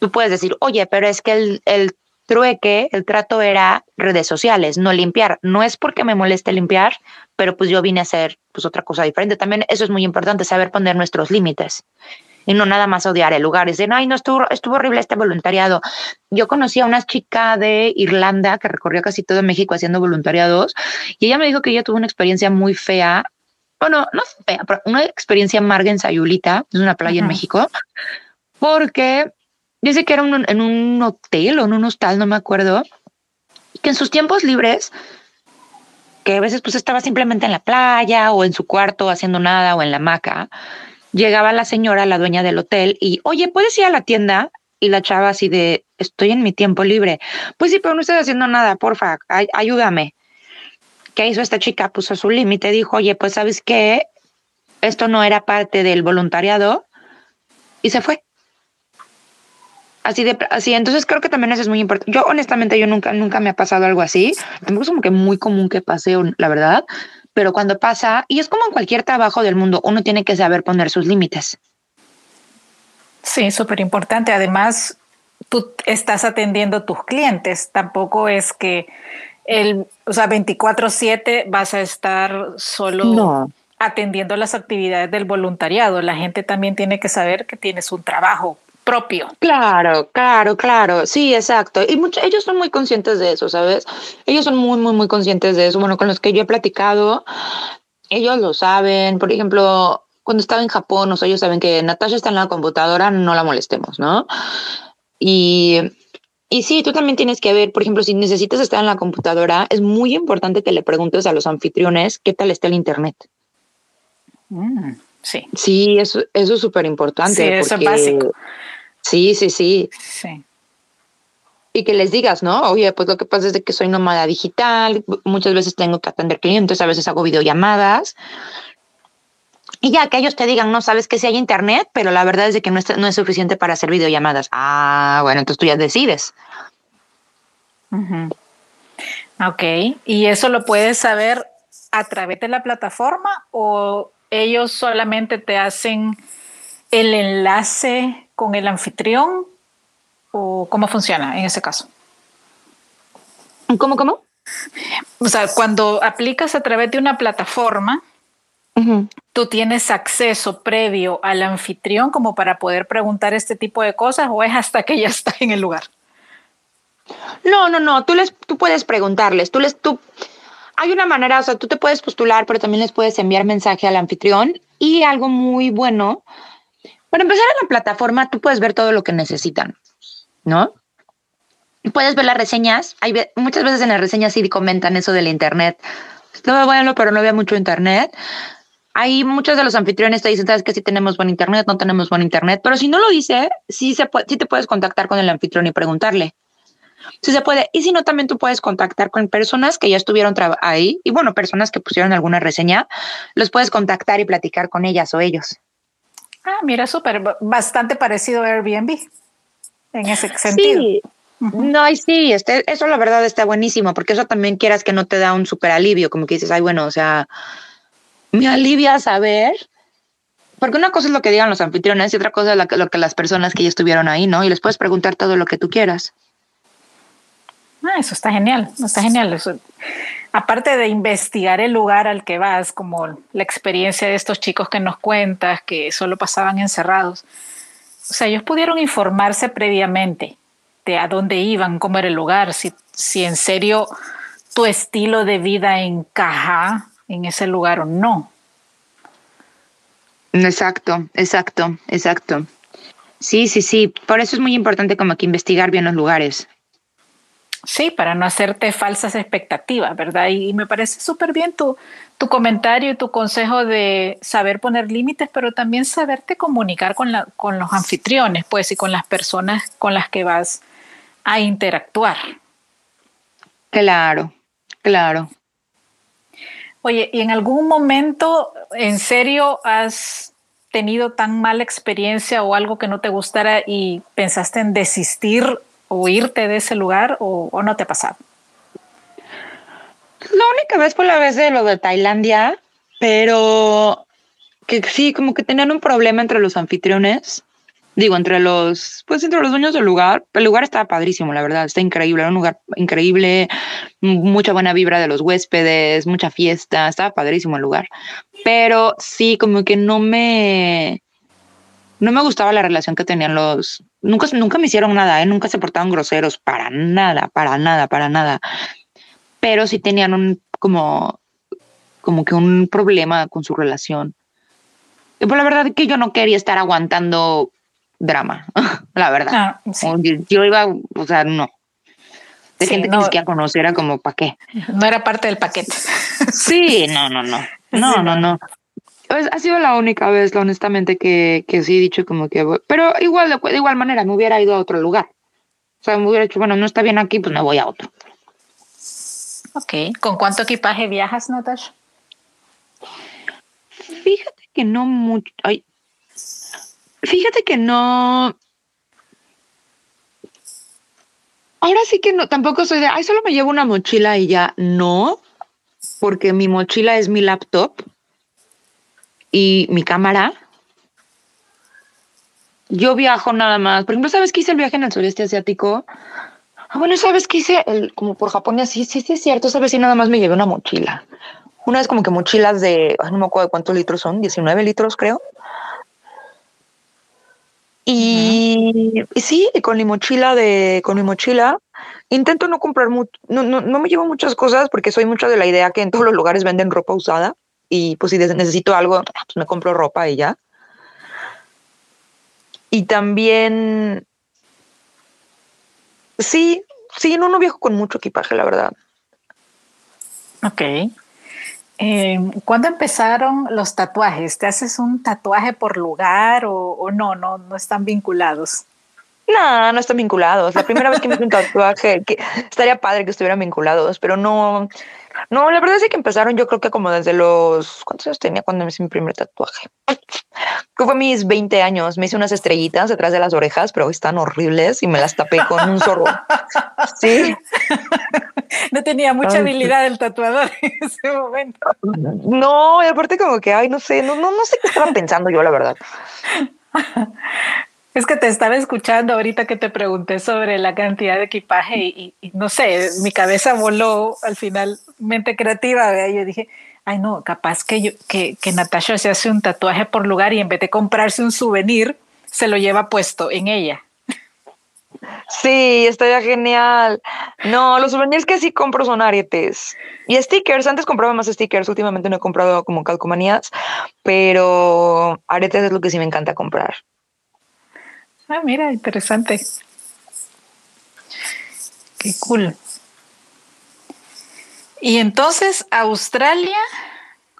tú puedes decir, oye, pero es que el, el trueque, el trato era redes sociales, no limpiar. No es porque me moleste limpiar, pero pues yo vine a hacer pues otra cosa diferente. También eso es muy importante, saber poner nuestros límites y no nada más odiar el lugar. Dicen, ay, no, estuvo, estuvo horrible este voluntariado. Yo conocí a una chica de Irlanda que recorrió casi todo México haciendo voluntariados y ella me dijo que ella tuvo una experiencia muy fea. Bueno, no fea, pero una experiencia amarga en Sayulita, es una playa en México, porque dice que era en un hotel o en un hostal, no me acuerdo, que en sus tiempos libres que a veces pues estaba simplemente en la playa o en su cuarto haciendo nada o en la hamaca llegaba la señora, la dueña del hotel, y, oye, ¿puedes ir a la tienda? Y la chava así de, estoy en mi tiempo libre. Pues sí, pero no estoy haciendo nada, porfa, ayúdame. ¿Qué hizo esta chica? Puso su límite, dijo, oye, pues sabes qué, esto no era parte del voluntariado, y se fue. Así de, así, entonces creo que también eso es muy importante. Yo honestamente, yo nunca, nunca me ha pasado algo así. Tampoco es como que muy común que pase, la verdad pero cuando pasa, y es como en cualquier trabajo del mundo, uno tiene que saber poner sus límites. Sí, súper importante. Además, tú estás atendiendo a tus clientes. Tampoco es que el, o sea, 24/7 vas a estar solo atendiendo las actividades del voluntariado. La gente también tiene que saber que tienes un trabajo propio. Claro, claro, claro. Sí, exacto. Y muchos, ellos son muy conscientes de eso, ¿sabes? Ellos son muy, muy, muy conscientes de eso. Bueno, con los que yo he platicado, ellos lo saben. Por ejemplo, cuando estaba en Japón, o sea, ellos saben que Natasha está en la computadora, no la molestemos, ¿no? Y, y sí, tú también tienes que ver, por ejemplo, si necesitas estar en la computadora, es muy importante que le preguntes a los anfitriones qué tal está el Internet. Mm, sí. Sí, eso, eso es súper importante. Sí, eso es básico. Sí, sí, sí. Sí. Y que les digas, ¿no? Oye, pues lo que pasa es de que soy nómada digital, muchas veces tengo que atender clientes, a veces hago videollamadas. Y ya que ellos te digan, no sabes que si hay internet, pero la verdad es de que no es, no es suficiente para hacer videollamadas. Ah, bueno, entonces tú ya decides. Ok, ¿y eso lo puedes saber a través de la plataforma o ellos solamente te hacen el enlace con el anfitrión o cómo funciona en ese caso? ¿Cómo, cómo? o sea, cuando aplicas a través de una plataforma, tú tienes acceso previo al anfitrión como para poder preguntar este tipo de cosas o es hasta que ya está en el lugar. No, no, no, tú les, tú puedes preguntarles, tú les, tú, hay una manera, o sea, tú te puedes postular, pero también les puedes enviar mensaje al anfitrión y algo muy bueno. Para empezar en la plataforma, tú puedes ver todo lo que necesitan, ¿no? Puedes ver las reseñas. Hay muchas veces en las reseñas sí comentan eso del internet. Estaba bueno, pero no había mucho internet. Hay muchos de los anfitriones te dicen, sabes que sí tenemos buen internet, no tenemos buen internet, pero si no lo dice, sí, se sí te puedes contactar con el anfitrión y preguntarle. Si se puede. Y si no, también tú puedes contactar con personas que ya estuvieron ahí y bueno, personas que pusieron alguna reseña, los puedes contactar y platicar con ellas o ellos. Ah, mira, súper, bastante parecido a Airbnb en ese sentido. Sí. No, y sí, este, eso la verdad está buenísimo, porque eso también quieras que no te da un súper alivio, como que dices, ay, bueno, o sea, me alivia saber, porque una cosa es lo que digan los anfitriones y otra cosa es lo que, lo que las personas que ya estuvieron ahí, ¿no? Y les puedes preguntar todo lo que tú quieras. Ah, eso está genial, está genial. Eso, aparte de investigar el lugar al que vas, como la experiencia de estos chicos que nos cuentas, que solo pasaban encerrados, o sea, ellos pudieron informarse previamente de a dónde iban, cómo era el lugar, si, si en serio tu estilo de vida encaja en ese lugar o no. Exacto, exacto, exacto. Sí, sí, sí. Por eso es muy importante como que investigar bien los lugares. Sí, para no hacerte falsas expectativas, ¿verdad? Y, me parece súper bien tu, tu comentario y tu consejo de saber poner límites, pero también saberte comunicar con, la, con los anfitriones, pues, y con las personas con las que vas a interactuar. Claro, claro. Oye, ¿y en algún momento en serio has tenido tan mala experiencia o algo que no te gustara y pensaste en desistir o irte de ese lugar o, no te ha pasado? La única vez fue la vez de lo de Tailandia, pero que sí, como que tenían un problema entre los anfitriones. Digo, entre los, pues entre los dueños del lugar. El lugar estaba padrísimo, la verdad, está increíble, era un lugar increíble, mucha buena vibra de los huéspedes, mucha fiesta, estaba padrísimo el lugar. Pero sí, como que no me, no me gustaba la relación que tenían los, nunca, nunca me hicieron nada, ¿eh? nunca se portaban groseros, para nada, para nada, para nada. Pero sí tenían un, como, como que un problema con su relación. Y pues la verdad es que yo no quería estar aguantando drama, la verdad. Ah, yo, iba, o sea, no. De gente que ni conocer, era como, ¿para qué? No era parte del paquete. sí, no, no, no. No, no, no. Pues, ha sido la única vez, honestamente, que, que sí he dicho como que... Pero igual, de, igual manera, me hubiera ido a otro lugar. O sea, me hubiera dicho, bueno, no está bien aquí, pues me voy a otro. Ok. ¿Con cuánto equipaje viajas, Natasha? Fíjate que no mucho. Ay. Fíjate que no. Ahora sí que no, tampoco soy de, ay, solo me llevo una mochila y ya. No, porque mi mochila es mi laptop y mi cámara, yo viajo nada más. Por ejemplo, ¿sabes que hice el viaje en el sureste asiático? Ah, bueno, ¿sabes qué hice? El, como por Japón y así, sí, sí, es cierto. ¿Sabes? si nada más me llevé una mochila. Una vez como que mochilas de, no me acuerdo de cuántos litros son, 19 litros creo. Y, sí, con mi mochila de, con mi mochila, intento no comprar mucho, no, no, no me llevo muchas cosas porque soy mucho de la idea que en todos los lugares venden ropa usada y pues si necesito algo, pues me compro ropa y ya. Y también, sí, sí, no, no viajo con mucho equipaje, la verdad. Ok. Eh, ¿Cuándo empezaron los tatuajes? ¿Te haces un tatuaje por lugar o, no, no? No están vinculados. No, no están vinculados. La primera vez que me hice un tatuaje, que estaría padre que estuvieran vinculados, pero no, no, la verdad es que empezaron yo creo que como desde los... ¿Cuántos años tenía cuando me hice mi primer tatuaje? Que fue mis 20 años. Me hice unas estrellitas detrás de las orejas, pero están horribles y me las tapé con un zorro. Sí. No tenía mucha habilidad el tatuador en ese momento. No, y aparte como que, ay, no sé, no, no, no sé qué estaba pensando yo, la verdad. Es que te estaba escuchando ahorita que te pregunté sobre la cantidad de equipaje y, no sé, mi cabeza voló al final, mente creativa, ¿verdad? yo dije, ay no, capaz que, yo, que, que Natasha se hace un tatuaje por lugar y en vez de comprarse un souvenir, se lo lleva puesto en ella. Sí, estaría genial. No, los souvenirs que sí compro son aretes y stickers. Antes compraba más stickers, últimamente no he comprado como calcomanías, pero aretes es lo que sí me encanta comprar. Ah, mira, interesante. Qué cool. Y entonces, Australia,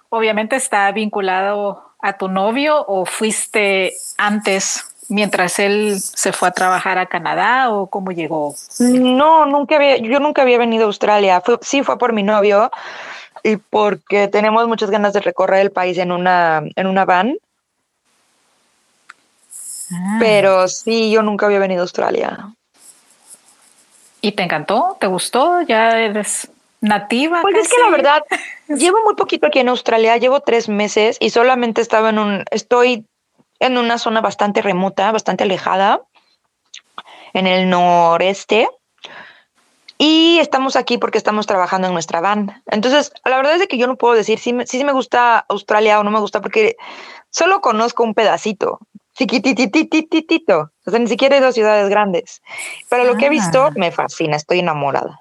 obviamente está vinculado a tu novio o fuiste antes mientras él se fue a trabajar a Canadá o cómo llegó? No, nunca había, yo nunca había venido a Australia. sí fue por mi novio y porque tenemos muchas ganas de recorrer el país en una, en una van. Ah. Pero sí, yo nunca había venido a Australia. ¿Y te encantó? ¿Te gustó? ¿Ya eres nativa? Pues es que la verdad, llevo muy poquito aquí en Australia, llevo tres meses y solamente estaba en un, estoy en una zona bastante remota, bastante alejada, en el noreste. Y estamos aquí porque estamos trabajando en nuestra van. Entonces, la verdad es que yo no puedo decir si, si me gusta Australia o no me gusta porque solo conozco un pedacito chiquitititititito. O sea, ni siquiera he ido a ciudades grandes. Pero lo que he visto ah. me fascina, estoy enamorada.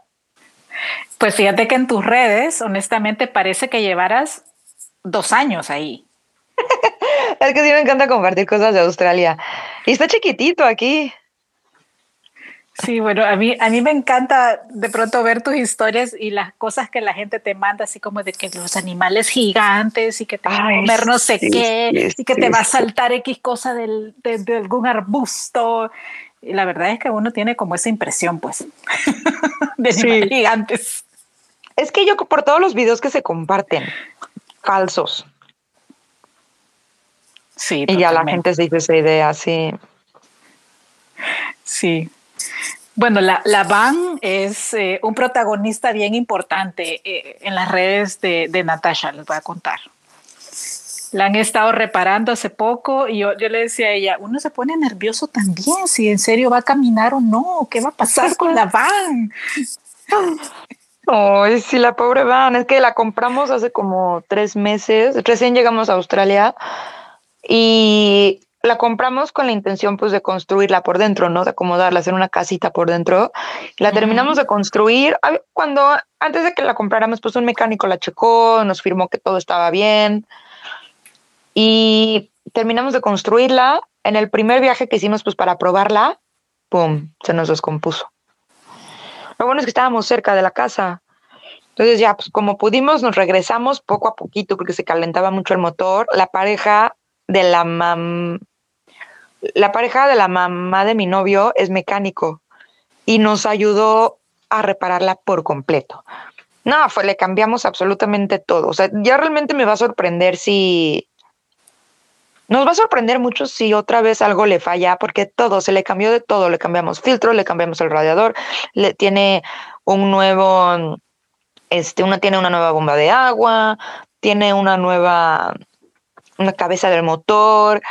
Pues fíjate que en tus redes, honestamente, parece que llevaras dos años ahí. es que sí me encanta compartir cosas de Australia. Y está chiquitito aquí. Sí, bueno, a mí, a mí me encanta de pronto ver tus historias y las cosas que la gente te manda, así como de que los animales gigantes y que te va a comer no sé qué y que te va a saltar X cosa del, de, algún arbusto. Y la verdad es que uno tiene como esa impresión, pues, de animales gigantes. Es que yo por todos los videos que se comparten, falsos. Sí. Y ya la gente se hizo esa idea, sí. Sí, bueno, la, la van es eh, un protagonista bien importante eh, en las redes de, de, Natasha, les voy a contar. La han estado reparando hace poco y yo, yo, le decía a ella, uno se pone nervioso también si en serio va a caminar o no, qué va a pasar con la van. Ay, sí, la pobre van, es que la compramos hace como tres meses, recién llegamos a Australia y la compramos con la intención pues de construirla por dentro, ¿no? De acomodarla, hacer una casita por dentro. La terminamos de construir. Cuando antes de que la compráramos, pues un mecánico la checó, nos firmó que todo estaba bien. Y terminamos de construirla. En el primer viaje que hicimos pues para probarla, ¡pum! Se nos descompuso. Lo bueno es que estábamos cerca de la casa. Entonces ya, pues como pudimos, nos regresamos poco a poquito porque se calentaba mucho el motor. La pareja de la mam la pareja de la mamá de mi novio es mecánico y nos ayudó a repararla por completo. No, fue, le cambiamos absolutamente todo. O sea, ya realmente me va a sorprender si... Nos va a sorprender mucho si otra vez algo le falla, porque todo, se le cambió de todo. Le cambiamos filtro, le cambiamos el radiador, le tiene un nuevo, este, una tiene una nueva bomba de agua, tiene una nueva, una cabeza del motor,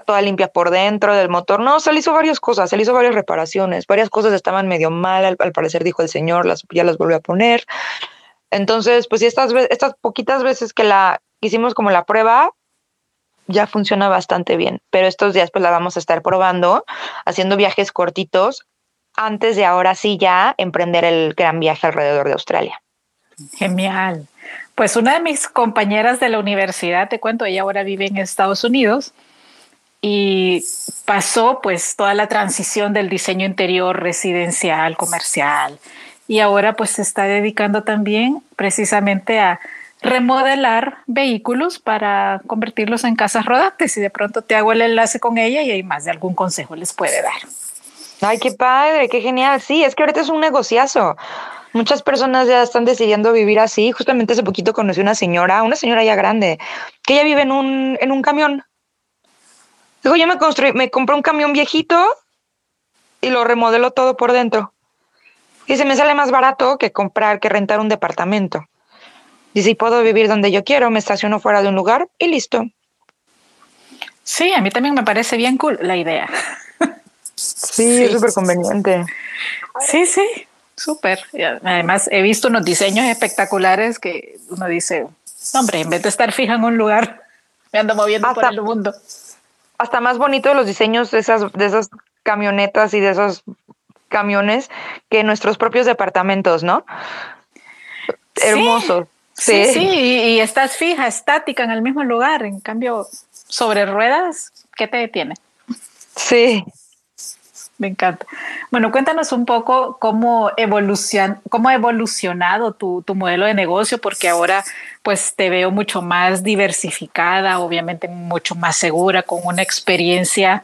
toda limpia por dentro del motor. No, se le hizo varias cosas, se le hizo varias reparaciones, varias cosas estaban medio mal, al, parecer dijo el señor, las, ya las volvió a poner. Entonces, pues estas, estas poquitas veces que la hicimos como la prueba, ya funciona bastante bien, pero estos días pues la vamos a estar probando, haciendo viajes cortitos, antes de ahora sí ya emprender el gran viaje alrededor de Australia. Genial. Pues una de mis compañeras de la universidad, te cuento, ella ahora vive en Estados Unidos y pasó pues toda la transición del diseño interior residencial, comercial y ahora pues se está dedicando también precisamente a remodelar vehículos para convertirlos en casas rodantes y de pronto te hago el enlace con ella y hay más de algún consejo les puede dar. Ay, qué padre, qué genial. Sí, es que ahorita es un negociazo. Muchas personas ya están decidiendo vivir así. Justamente hace poquito conocí una señora, una señora ya grande, que ella vive en un, en un camión Digo, yo me construí, me compré un camión viejito y lo remodelo todo por dentro. Y se me sale más barato que comprar, que rentar un departamento. Y si puedo vivir donde yo quiero, me estaciono fuera de un lugar y listo. Sí, a mí también me parece bien cool la idea. Sí, es súper conveniente. Sí, sí, súper. Además, he visto unos diseños espectaculares que uno dice, hombre, en vez de estar fija en un lugar, me ando moviendo por el mundo. Hasta más bonito los diseños de esas, de esas camionetas y de esos camiones que nuestros propios departamentos, ¿no? Hermosos. Sí, sí, y, estás fija, estática en el mismo lugar. En cambio, sobre ruedas, ¿qué te detiene? Sí. Me encanta. Bueno, cuéntanos un poco cómo, evolucion, cómo ha evolucionado tu, tu, modelo de negocio, porque ahora pues te veo mucho más diversificada, obviamente mucho más segura, con una experiencia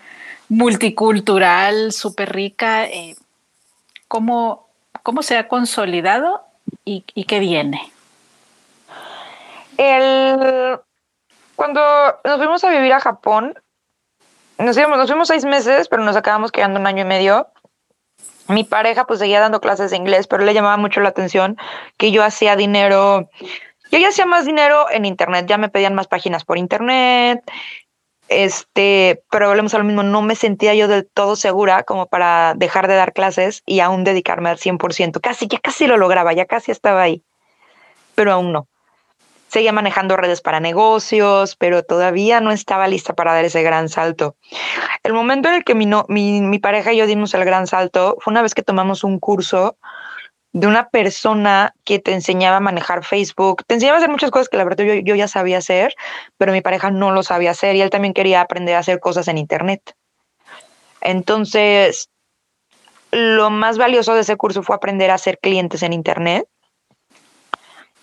multicultural súper rica. Eh, ¿cómo, ¿Cómo se ha consolidado y, y qué viene? El, cuando nos fuimos a vivir a Japón, nos, íbamos, nos fuimos seis meses, pero nos acabamos quedando un año y medio. Mi pareja pues seguía dando clases de inglés, pero le llamaba mucho la atención que yo hacía dinero, yo ya hacía más dinero en internet, ya me pedían más páginas por internet, este, pero volvemos a lo mismo, no me sentía yo del todo segura como para dejar de dar clases y aún dedicarme al 100%. Casi, ya casi lo lograba, ya casi estaba ahí, pero aún no seguía manejando redes para negocios, pero todavía no estaba lista para dar ese gran salto. El momento en el que mi, mi, pareja y yo dimos el gran salto fue una vez que tomamos un curso de una persona que te enseñaba a manejar Facebook. Te enseñaba a hacer muchas cosas que la verdad yo, yo ya sabía hacer, pero mi pareja no lo sabía hacer y él también quería aprender a hacer cosas en Internet. Entonces, lo más valioso de ese curso fue aprender a hacer clientes en Internet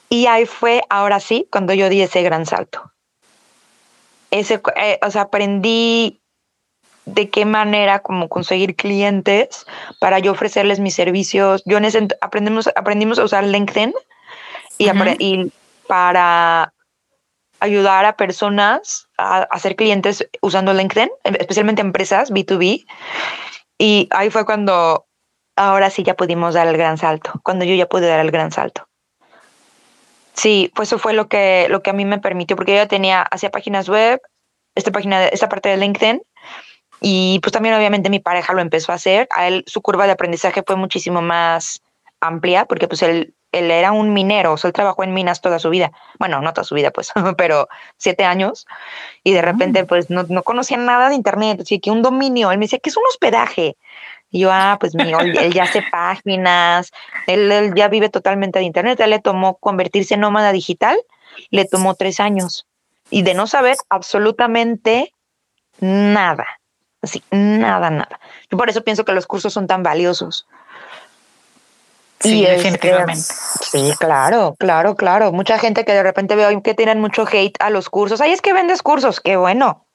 y ahí fue, ahora sí, cuando yo di ese gran salto. Ese, eh, o sea, aprendí de qué manera como conseguir clientes para yo ofrecerles mis servicios. Yo en aprendimos, aprendimos a usar LinkedIn y, y para ayudar a personas a, hacer clientes usando LinkedIn, especialmente empresas B2B. Y ahí fue cuando ahora sí ya pudimos dar el gran salto, cuando yo ya pude dar el gran salto. Sí, pues eso fue lo que, lo que a mí me permitió, porque yo ya tenía, hacía páginas web, esta página, esta parte de LinkedIn, y pues también obviamente mi pareja lo empezó a hacer. A él su curva de aprendizaje fue muchísimo más amplia, porque pues él, él era un minero, o sea, él trabajó en minas toda su vida. Bueno, no toda su vida, pues, pero siete años. Y de repente, mm. pues, no, no conocía nada de Internet, así que un dominio. Él me decía, que es un hospedaje? Y yo, ah, pues mío, él ya hace páginas, él, ya vive totalmente de Internet, él le tomó convertirse en nómada digital, le tomó tres años y de no saber absolutamente nada, así, nada, nada. Yo por eso pienso que los cursos son tan valiosos. Sí, definitivamente. sí, claro, claro, claro. Mucha gente que de repente veo que tienen mucho hate a los cursos. Ay, es que vendes cursos. Qué bueno,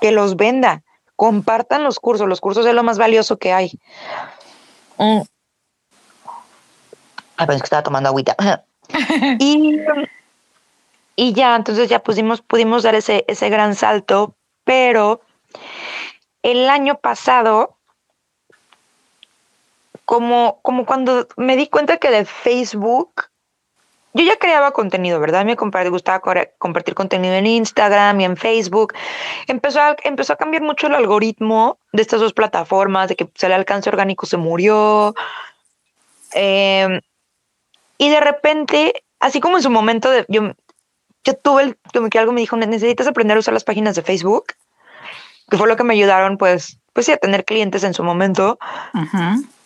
que los venda compartan los cursos, los cursos es lo más valioso que hay. Mm. Ay, pues que estaba tomando agüita. y, y ya, entonces ya pusimos, pudimos dar ese, ese gran salto, pero el año pasado, como, como cuando me di cuenta que de Facebook yo ya creaba contenido, ¿verdad? Me gustaba compartir contenido en Instagram y en Facebook. Empezó a, empezó a cambiar mucho el algoritmo de estas dos plataformas, de que el alcance orgánico se murió. Em, y de repente, así como en su momento, de, yo, yo tuve el, como que algo me dijo, necesitas aprender a usar las páginas de Facebook, que fue lo que me ayudaron, pues, pues sí, a tener clientes en su momento.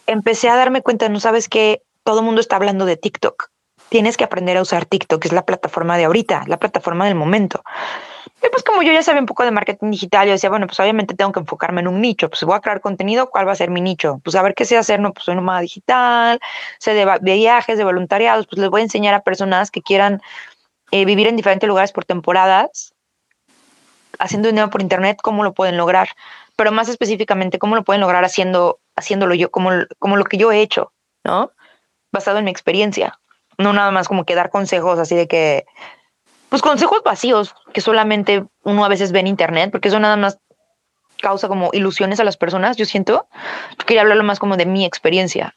Empecé a darme cuenta, no sabes que todo el mundo está hablando de TikTok tienes que aprender a usar TikTok, es la plataforma de ahorita, la plataforma del momento. Y pues como yo ya sabía un poco de marketing digital, yo decía, bueno, pues obviamente tengo que enfocarme en un nicho, pues voy a crear contenido, ¿cuál va a ser mi nicho? Pues a ver qué sé hacer, no, pues soy nómada digital, sé de, viajes, de voluntariados, pues les voy a enseñar a personas que quieran eh, vivir en diferentes lugares por temporadas, haciendo dinero por internet, cómo lo pueden lograr, pero más específicamente, cómo lo pueden lograr haciendo, haciéndolo yo, como, como lo que yo he hecho, ¿no? Basado en mi experiencia no nada más como que dar consejos así de que, pues consejos vacíos que solamente uno a veces ve en internet, porque eso nada más causa como ilusiones a las personas, yo siento. Yo quería hablarlo más como de mi experiencia.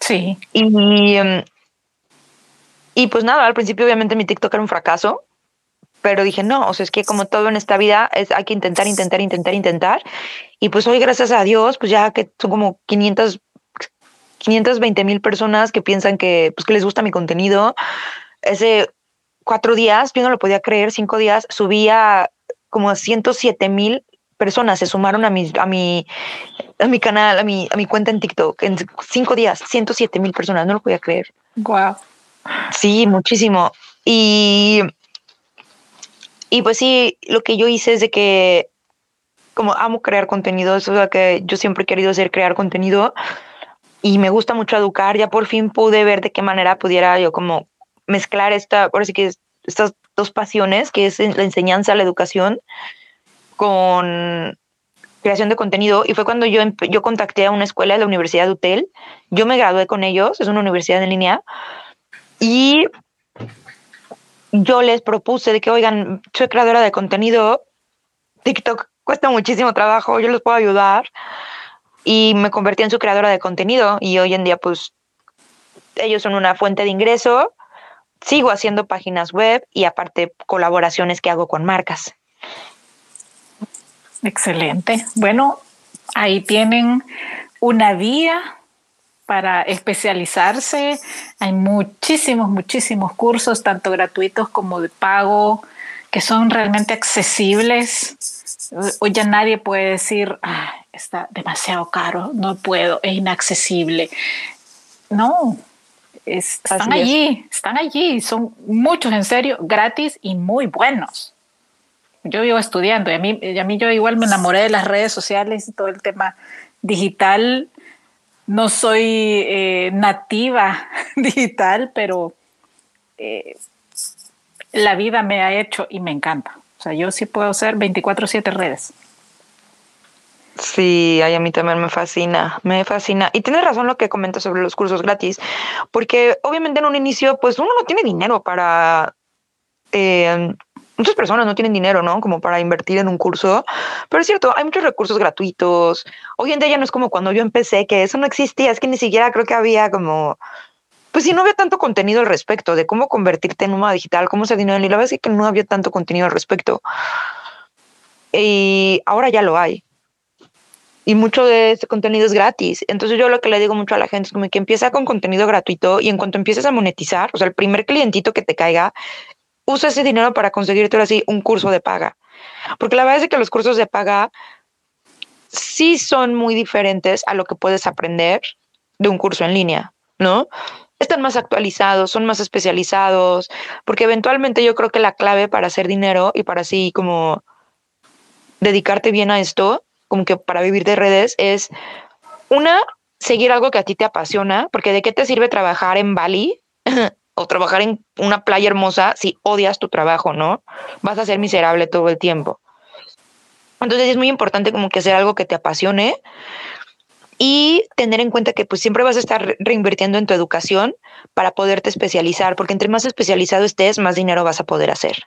Sí. Y, y pues nada, al principio obviamente mi TikTok era un fracaso, pero dije, no, o sea, es que como todo en esta vida es, hay que intentar, intentar, intentar, intentar. Y pues hoy, gracias a Dios, pues ya que son como 500, 520 mil personas que piensan que, pues, que les gusta mi contenido. Ese cuatro días, yo no lo podía creer, cinco días, subía como 107 mil personas se sumaron a mi, a mi, a mi canal, a mi, a mi cuenta en TikTok. En cinco días, 107 mil personas, no lo podía creer. Wow. Sí, muchísimo. Y, y pues sí, lo que yo hice es de que, como amo crear contenido, eso es lo que yo siempre he querido hacer, crear contenido. Y me gusta mucho educar. Ya por fin pude ver de qué manera pudiera yo como mezclar esta, ahora sí que estas dos pasiones, que es la enseñanza, la educación, con creación de contenido y fue cuando yo, yo contacté a una escuela de la Universidad de Utel. Yo me gradué con ellos, es una universidad en línea, y yo les propuse de que, oigan, soy creadora de contenido, TikTok cuesta muchísimo trabajo, yo les puedo ayudar. Y me convertí en su creadora de contenido y hoy en día pues ellos son una fuente de ingreso, sigo haciendo páginas web y aparte colaboraciones que hago con marcas. Excelente. Bueno, ahí tienen una vía para especializarse. Hay muchísimos, muchísimos cursos, tanto gratuitos como de pago, que son realmente accesibles. Hoy ya nadie puede decir, ah, está demasiado caro, no puedo, es inaccesible. No, están allí, están allí, son muchos en serio, gratis y muy buenos yo vivo estudiando y a mí, a mí yo igual me enamoré de las redes sociales y todo el tema digital. No soy eh, nativa digital, pero eh, la vida me ha hecho y me encanta. O sea, yo sí puedo hacer 24/7 redes. Sí, a mí también me fascina, me fascina. Y tienes razón lo que comentas sobre los cursos gratis, porque obviamente en un inicio, pues uno no tiene dinero para eh, muchas personas no tienen dinero, ¿no? Como para invertir en un curso. Pero es cierto, hay muchos recursos gratuitos. Hoy en día ya no es como cuando yo empecé, que eso no existía, es que ni siquiera creo que había como... Pues sí, no había tanto contenido al respecto de cómo convertirte en una digital, cómo hacer dinero. Y la verdad es que no había tanto contenido al respecto. Y ahora ya lo hay. Y mucho de ese contenido es gratis. Entonces yo lo que le digo mucho a la gente es como que empieza con contenido gratuito y en cuanto empieces a monetizar, o sea, el primer clientito que te caiga, usa ese dinero para conseguirte ahora sí un curso de paga. Porque la verdad es que los cursos de paga sí son muy diferentes a lo que puedes aprender de un curso en línea, ¿no? Están más actualizados, son más especializados, porque eventualmente yo creo que la clave para hacer dinero y para así como dedicarte bien a esto, como que para vivir de redes, es una, seguir algo que a ti te apasiona, porque de qué te sirve trabajar en Bali o trabajar en una playa hermosa si odias tu trabajo, ¿no? Vas a ser miserable todo el tiempo. Entonces es muy importante como que hacer algo que te apasione y tener en cuenta que pues siempre vas a estar reinvirtiendo en tu educación para poderte especializar, porque entre más especializado estés, más dinero vas a poder hacer.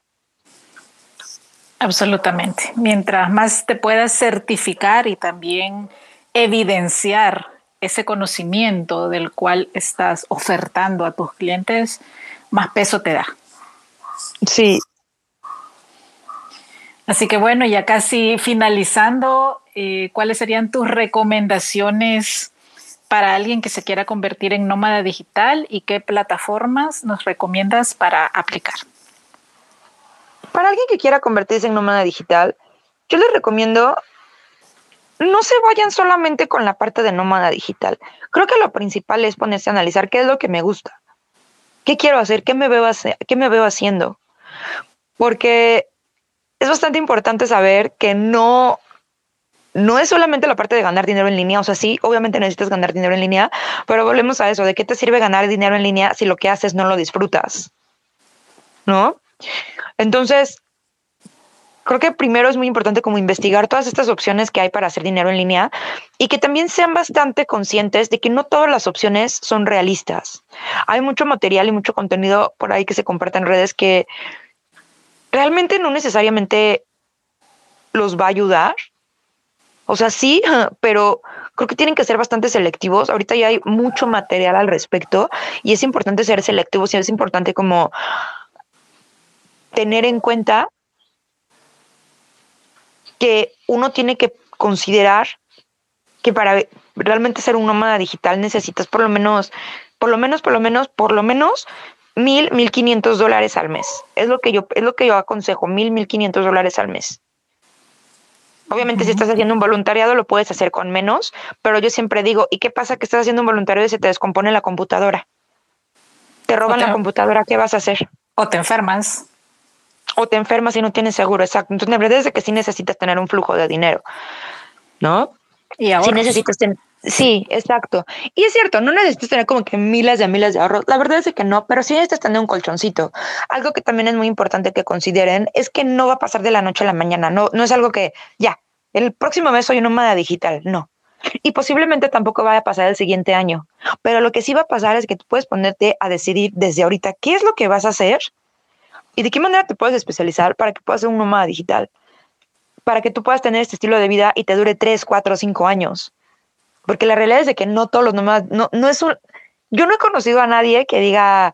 Absolutamente. Mientras más te puedas certificar y también evidenciar ese conocimiento del cual estás ofertando a tus clientes, más peso te da. Sí. Así que bueno, ya casi finalizando, eh, ¿cuáles serían tus recomendaciones para alguien que se quiera convertir en nómada digital y qué plataformas nos recomiendas para aplicar? Para alguien que quiera convertirse en nómada digital, yo les recomiendo no se vayan solamente con la parte de nómada digital. Creo que lo principal es ponerse a analizar qué es lo que me gusta, qué quiero hacer, qué me veo, qué me veo haciendo. Porque es bastante importante saber que no, no es solamente la parte de ganar dinero en línea, o sea, sí, obviamente necesitas ganar dinero en línea, pero volvemos a eso, ¿de qué te sirve ganar dinero en línea si lo que haces no lo disfrutas? ¿No? Entonces, creo que primero es muy importante como investigar todas estas opciones que hay para hacer dinero en línea y que también sean bastante conscientes de que no todas las opciones son realistas. Hay mucho material y mucho contenido por ahí que se comparte en redes que realmente no necesariamente los va a ayudar. O sea, sí, pero creo que tienen que ser bastante selectivos. Ahorita ya hay mucho material al respecto y es importante ser selectivos y es importante como tener en cuenta que uno tiene que considerar que para realmente ser un nómada digital necesitas por lo menos, por lo menos, por lo menos, por lo menos mil, mil quinientos dólares al mes. Es lo que yo, es lo que yo aconsejo, mil, mil quinientos dólares al mes. Obviamente, si estás haciendo un voluntariado, lo puedes hacer con menos, pero yo siempre digo, ¿y qué pasa que estás haciendo un voluntariado y se te descompone la computadora? Te roban la computadora, ¿qué vas a hacer? O te enfermas. O te enfermas y no tienes seguro, exacto. Entonces, la verdad es que sí necesitas tener un flujo de dinero, ¿no? Y ahora. Sí necesitas tener. Sí, exacto. Y es cierto, no necesitas tener como que miles de miles de ahorros. La verdad es que no, pero sí necesitas tener un colchoncito. Algo que también es muy importante que consideren es que no va a pasar de la noche a la mañana. No, no es algo que ya, el próximo mes soy un nómada digital. No. Y posiblemente tampoco vaya a pasar el siguiente año. Pero lo que sí va a pasar es que tú puedes ponerte a decidir desde ahorita qué es lo que vas a hacer y de qué manera te puedes especializar para que puedas ser un nómada digital. Para que tú puedas tener este estilo de vida y te dure tres, cuatro, cinco años porque la realidad es de que no todos los nómadas, no, no es un, yo no he conocido a nadie que diga,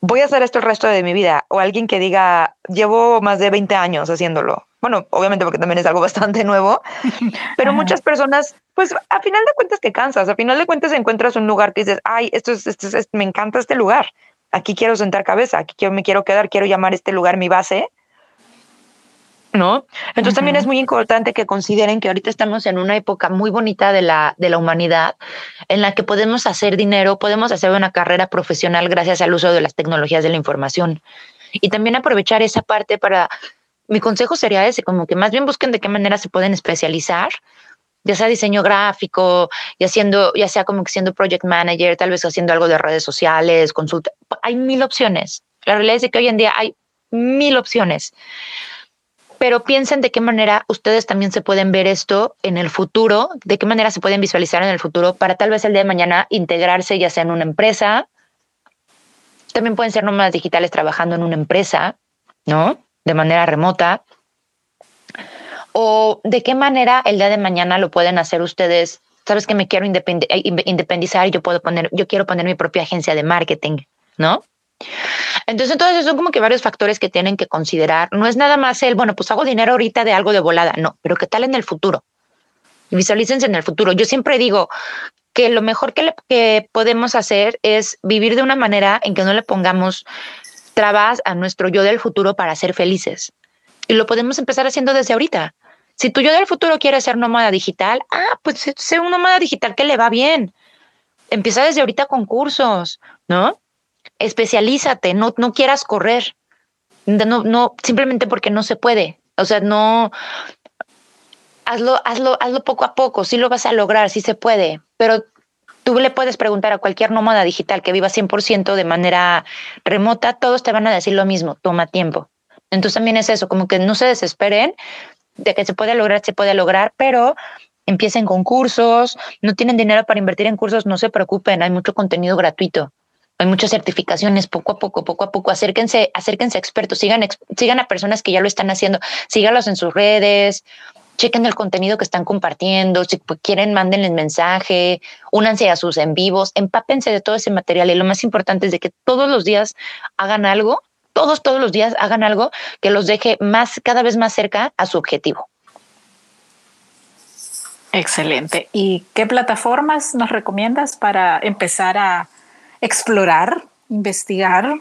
voy a hacer esto el resto de mi vida, o alguien que diga, llevo más de 20 años haciéndolo. Bueno, obviamente porque también es algo bastante nuevo, pero muchas personas, pues a final de cuentas te cansas, a final de cuentas encuentras un lugar que dices, ay, esto es, esto es, me encanta este lugar, aquí quiero sentar cabeza, aquí me quiero quedar, quiero llamar este lugar mi base ¿no? Entonces también es muy importante que consideren que ahorita estamos en una época muy bonita de la, de la humanidad en la que podemos hacer dinero, podemos hacer una carrera profesional gracias al uso de las tecnologías de la información. Y también aprovechar esa parte para, mi consejo sería ese, como que más bien busquen de qué manera se pueden especializar, ya sea diseño gráfico, y haciendo, ya sea como que siendo project manager, tal vez haciendo algo de redes sociales, consulta. Hay mil opciones. La realidad es que hoy en día hay mil opciones pero piensen de qué manera ustedes también se pueden ver esto en el futuro, de qué manera se pueden visualizar en el futuro para tal vez el día de mañana integrarse ya sea en una empresa. También pueden ser nómadas digitales trabajando en una empresa, ¿no? De manera remota. O de qué manera el día de mañana lo pueden hacer ustedes. Sabes que me quiero eh, independizar y yo puedo poner, yo quiero poner mi propia agencia de marketing, ¿no? Entonces, entonces son como que varios factores que tienen que considerar. No es nada más el, bueno, pues hago dinero ahorita de algo de volada, no, pero ¿qué tal en el futuro? Visualícense en el futuro. Yo siempre digo que lo mejor que podemos hacer es vivir de una manera en que no le pongamos trabas a nuestro yo del futuro para ser felices. Y lo podemos empezar haciendo desde ahorita. Si tu yo del futuro quiere ser nómada digital, ah, pues sé un nómada digital que le va bien. Empieza desde ahorita con cursos, ¿no? especialízate, no, no quieras correr, no, no, simplemente porque no se puede. O sea, no, hazlo, hazlo, hazlo poco a poco, sí lo vas a lograr, sí se puede, pero tú le puedes preguntar a cualquier nómada digital que viva 100% de manera remota, todos te van a decir lo mismo, toma tiempo. Entonces también es eso, como que no se desesperen de que se puede lograr, se puede lograr, pero empiecen con cursos, no tienen dinero para invertir en cursos, no se preocupen, hay mucho contenido gratuito hay muchas certificaciones, poco a poco, poco a poco, acérquense, acérquense a expertos, sigan, sigan a personas que ya lo están haciendo, sígalos en sus redes, chequen el contenido que están compartiendo, si quieren, mándenles mensaje, únanse a sus en vivos, empápense de todo ese material y lo más importante es de que todos los días hagan algo, todos, todos los días hagan algo que los deje más, cada vez más cerca a su objetivo. Excelente. ¿Y qué plataformas nos recomiendas para empezar a explorar, investigar,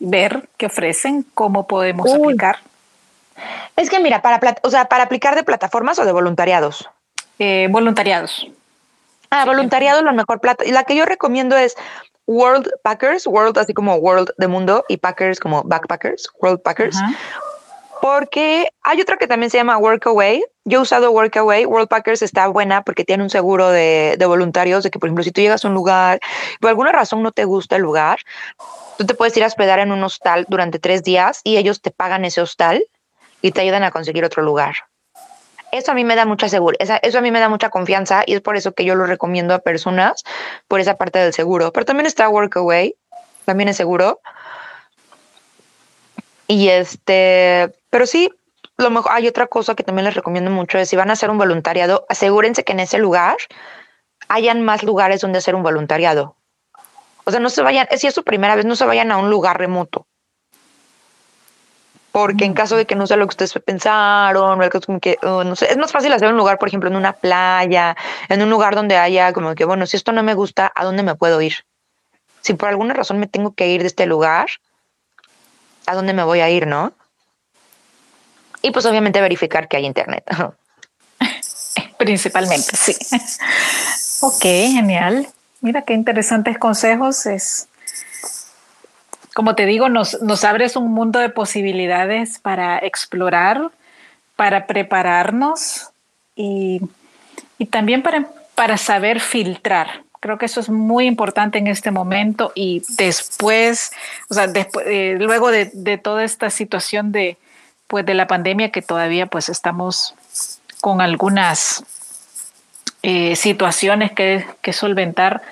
ver qué ofrecen, cómo podemos aplicar. Es que mira, para, o sea, para aplicar de plataformas o de voluntariados. Eh, voluntariados. Ah, voluntariado, la mejor plata. La que yo recomiendo es World Packers, World así como World de mundo y Packers como Backpackers, World Packers porque hay otra que también se llama Workaway. Yo he usado Workaway. Worldpackers está buena porque tiene un seguro de, voluntarios de que, por ejemplo, si tú llegas a un lugar y por alguna razón no te gusta el lugar, tú te puedes ir a hospedar en un hostal durante tres días y ellos te pagan ese hostal y te ayudan a conseguir otro lugar. Eso a mí me da mucha seguridad, eso a mí me da mucha confianza y es por eso que yo lo recomiendo a personas por esa parte del seguro. Pero también está Workaway, también es seguro. Y este, pero sí, lo mejor, hay otra cosa que también les recomiendo mucho, es si van a hacer un voluntariado, asegúrense que en ese lugar hayan más lugares donde hacer un voluntariado. O sea, no se vayan, si es su primera vez, no se vayan a un lugar remoto. Porque en caso de que no sea lo que ustedes pensaron, o como que, no sé, es más fácil hacer un lugar, por ejemplo, en una playa, en un lugar donde haya como que, bueno, si esto no me gusta, ¿a dónde me puedo ir? Si por alguna razón me tengo que ir de este lugar, ¿a dónde me voy a ir, no? Y pues obviamente verificar que hay internet. Principalmente, sí. ok, genial. Mira qué interesantes consejos. Es, como te digo, nos, nos abres un mundo de posibilidades para explorar, para prepararnos y, y también para, para saber filtrar. Creo que eso es muy importante en este momento y después, o sea, después, eh, luego de, de, toda esta situación de, pues, de la pandemia que todavía pues estamos con algunas eh, situaciones que, que solventar,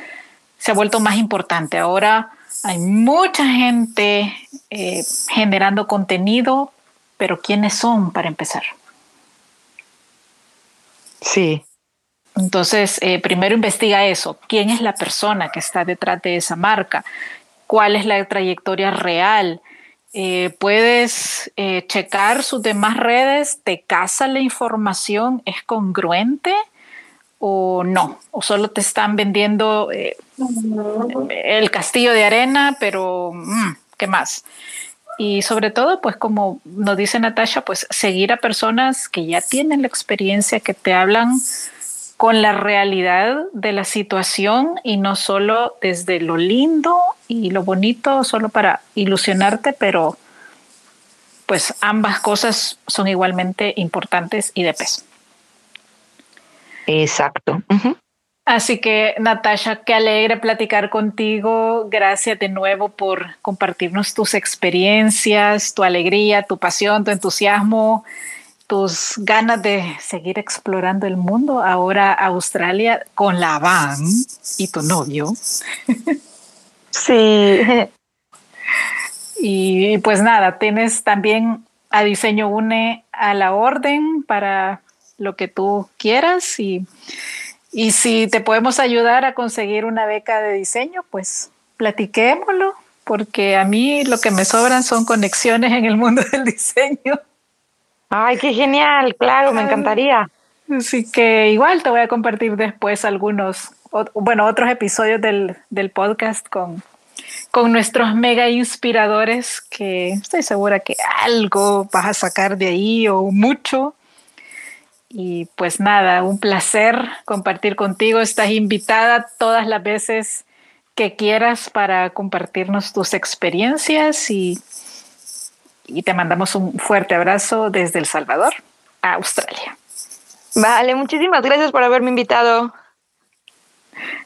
se ha vuelto más importante. Ahora hay mucha gente eh, generando contenido, pero ¿quiénes son para empezar? Sí. Entonces, eh, primero investiga eso. ¿Quién es la persona que está detrás de esa marca? ¿Cuál es la trayectoria real? Eh, puedes checar sus demás redes, te casa la información, es congruente o no, o solo te están vendiendo el castillo de arena, pero mm, ¿qué más? Y sobre todo, pues como nos dice Natasha, pues seguir a personas que ya tienen la experiencia, que te hablan con la realidad de la situación y no solo desde lo lindo y lo bonito, solo para ilusionarte, pero pues ambas cosas son igualmente importantes y de peso. Exacto. Así que, Natasha, qué alegre platicar contigo. Gracias de nuevo por compartirnos tus experiencias, tu alegría, tu pasión, tu entusiasmo, tus ganas de seguir explorando el mundo. Ahora Australia con la van y tu novio. Sí. Y pues nada, tienes también a Diseño Une a la orden para lo que tú quieras y y si te podemos ayudar a conseguir una beca de diseño, pues platiquémoslo, porque a mí lo que me sobran son conexiones en el mundo del diseño. Ay, qué genial, claro, me encantaría. Así que igual te voy a compartir después algunos, bueno, otros episodios del, del podcast con, con nuestros mega inspiradores que estoy segura que algo vas a sacar de ahí o mucho y pues nada, un placer compartir contigo. Estás invitada todas las veces que quieras para compartirnos tus experiencias y, y te mandamos un fuerte abrazo desde El Salvador a Australia. Vale, muchísimas gracias por haberme invitado.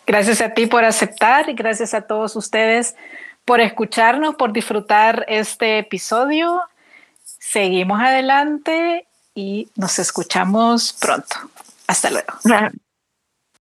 Gracias a ti por aceptar y gracias a todos ustedes por escucharnos, por disfrutar este episodio. Seguimos adelante y nos escuchamos pronto. Hasta luego.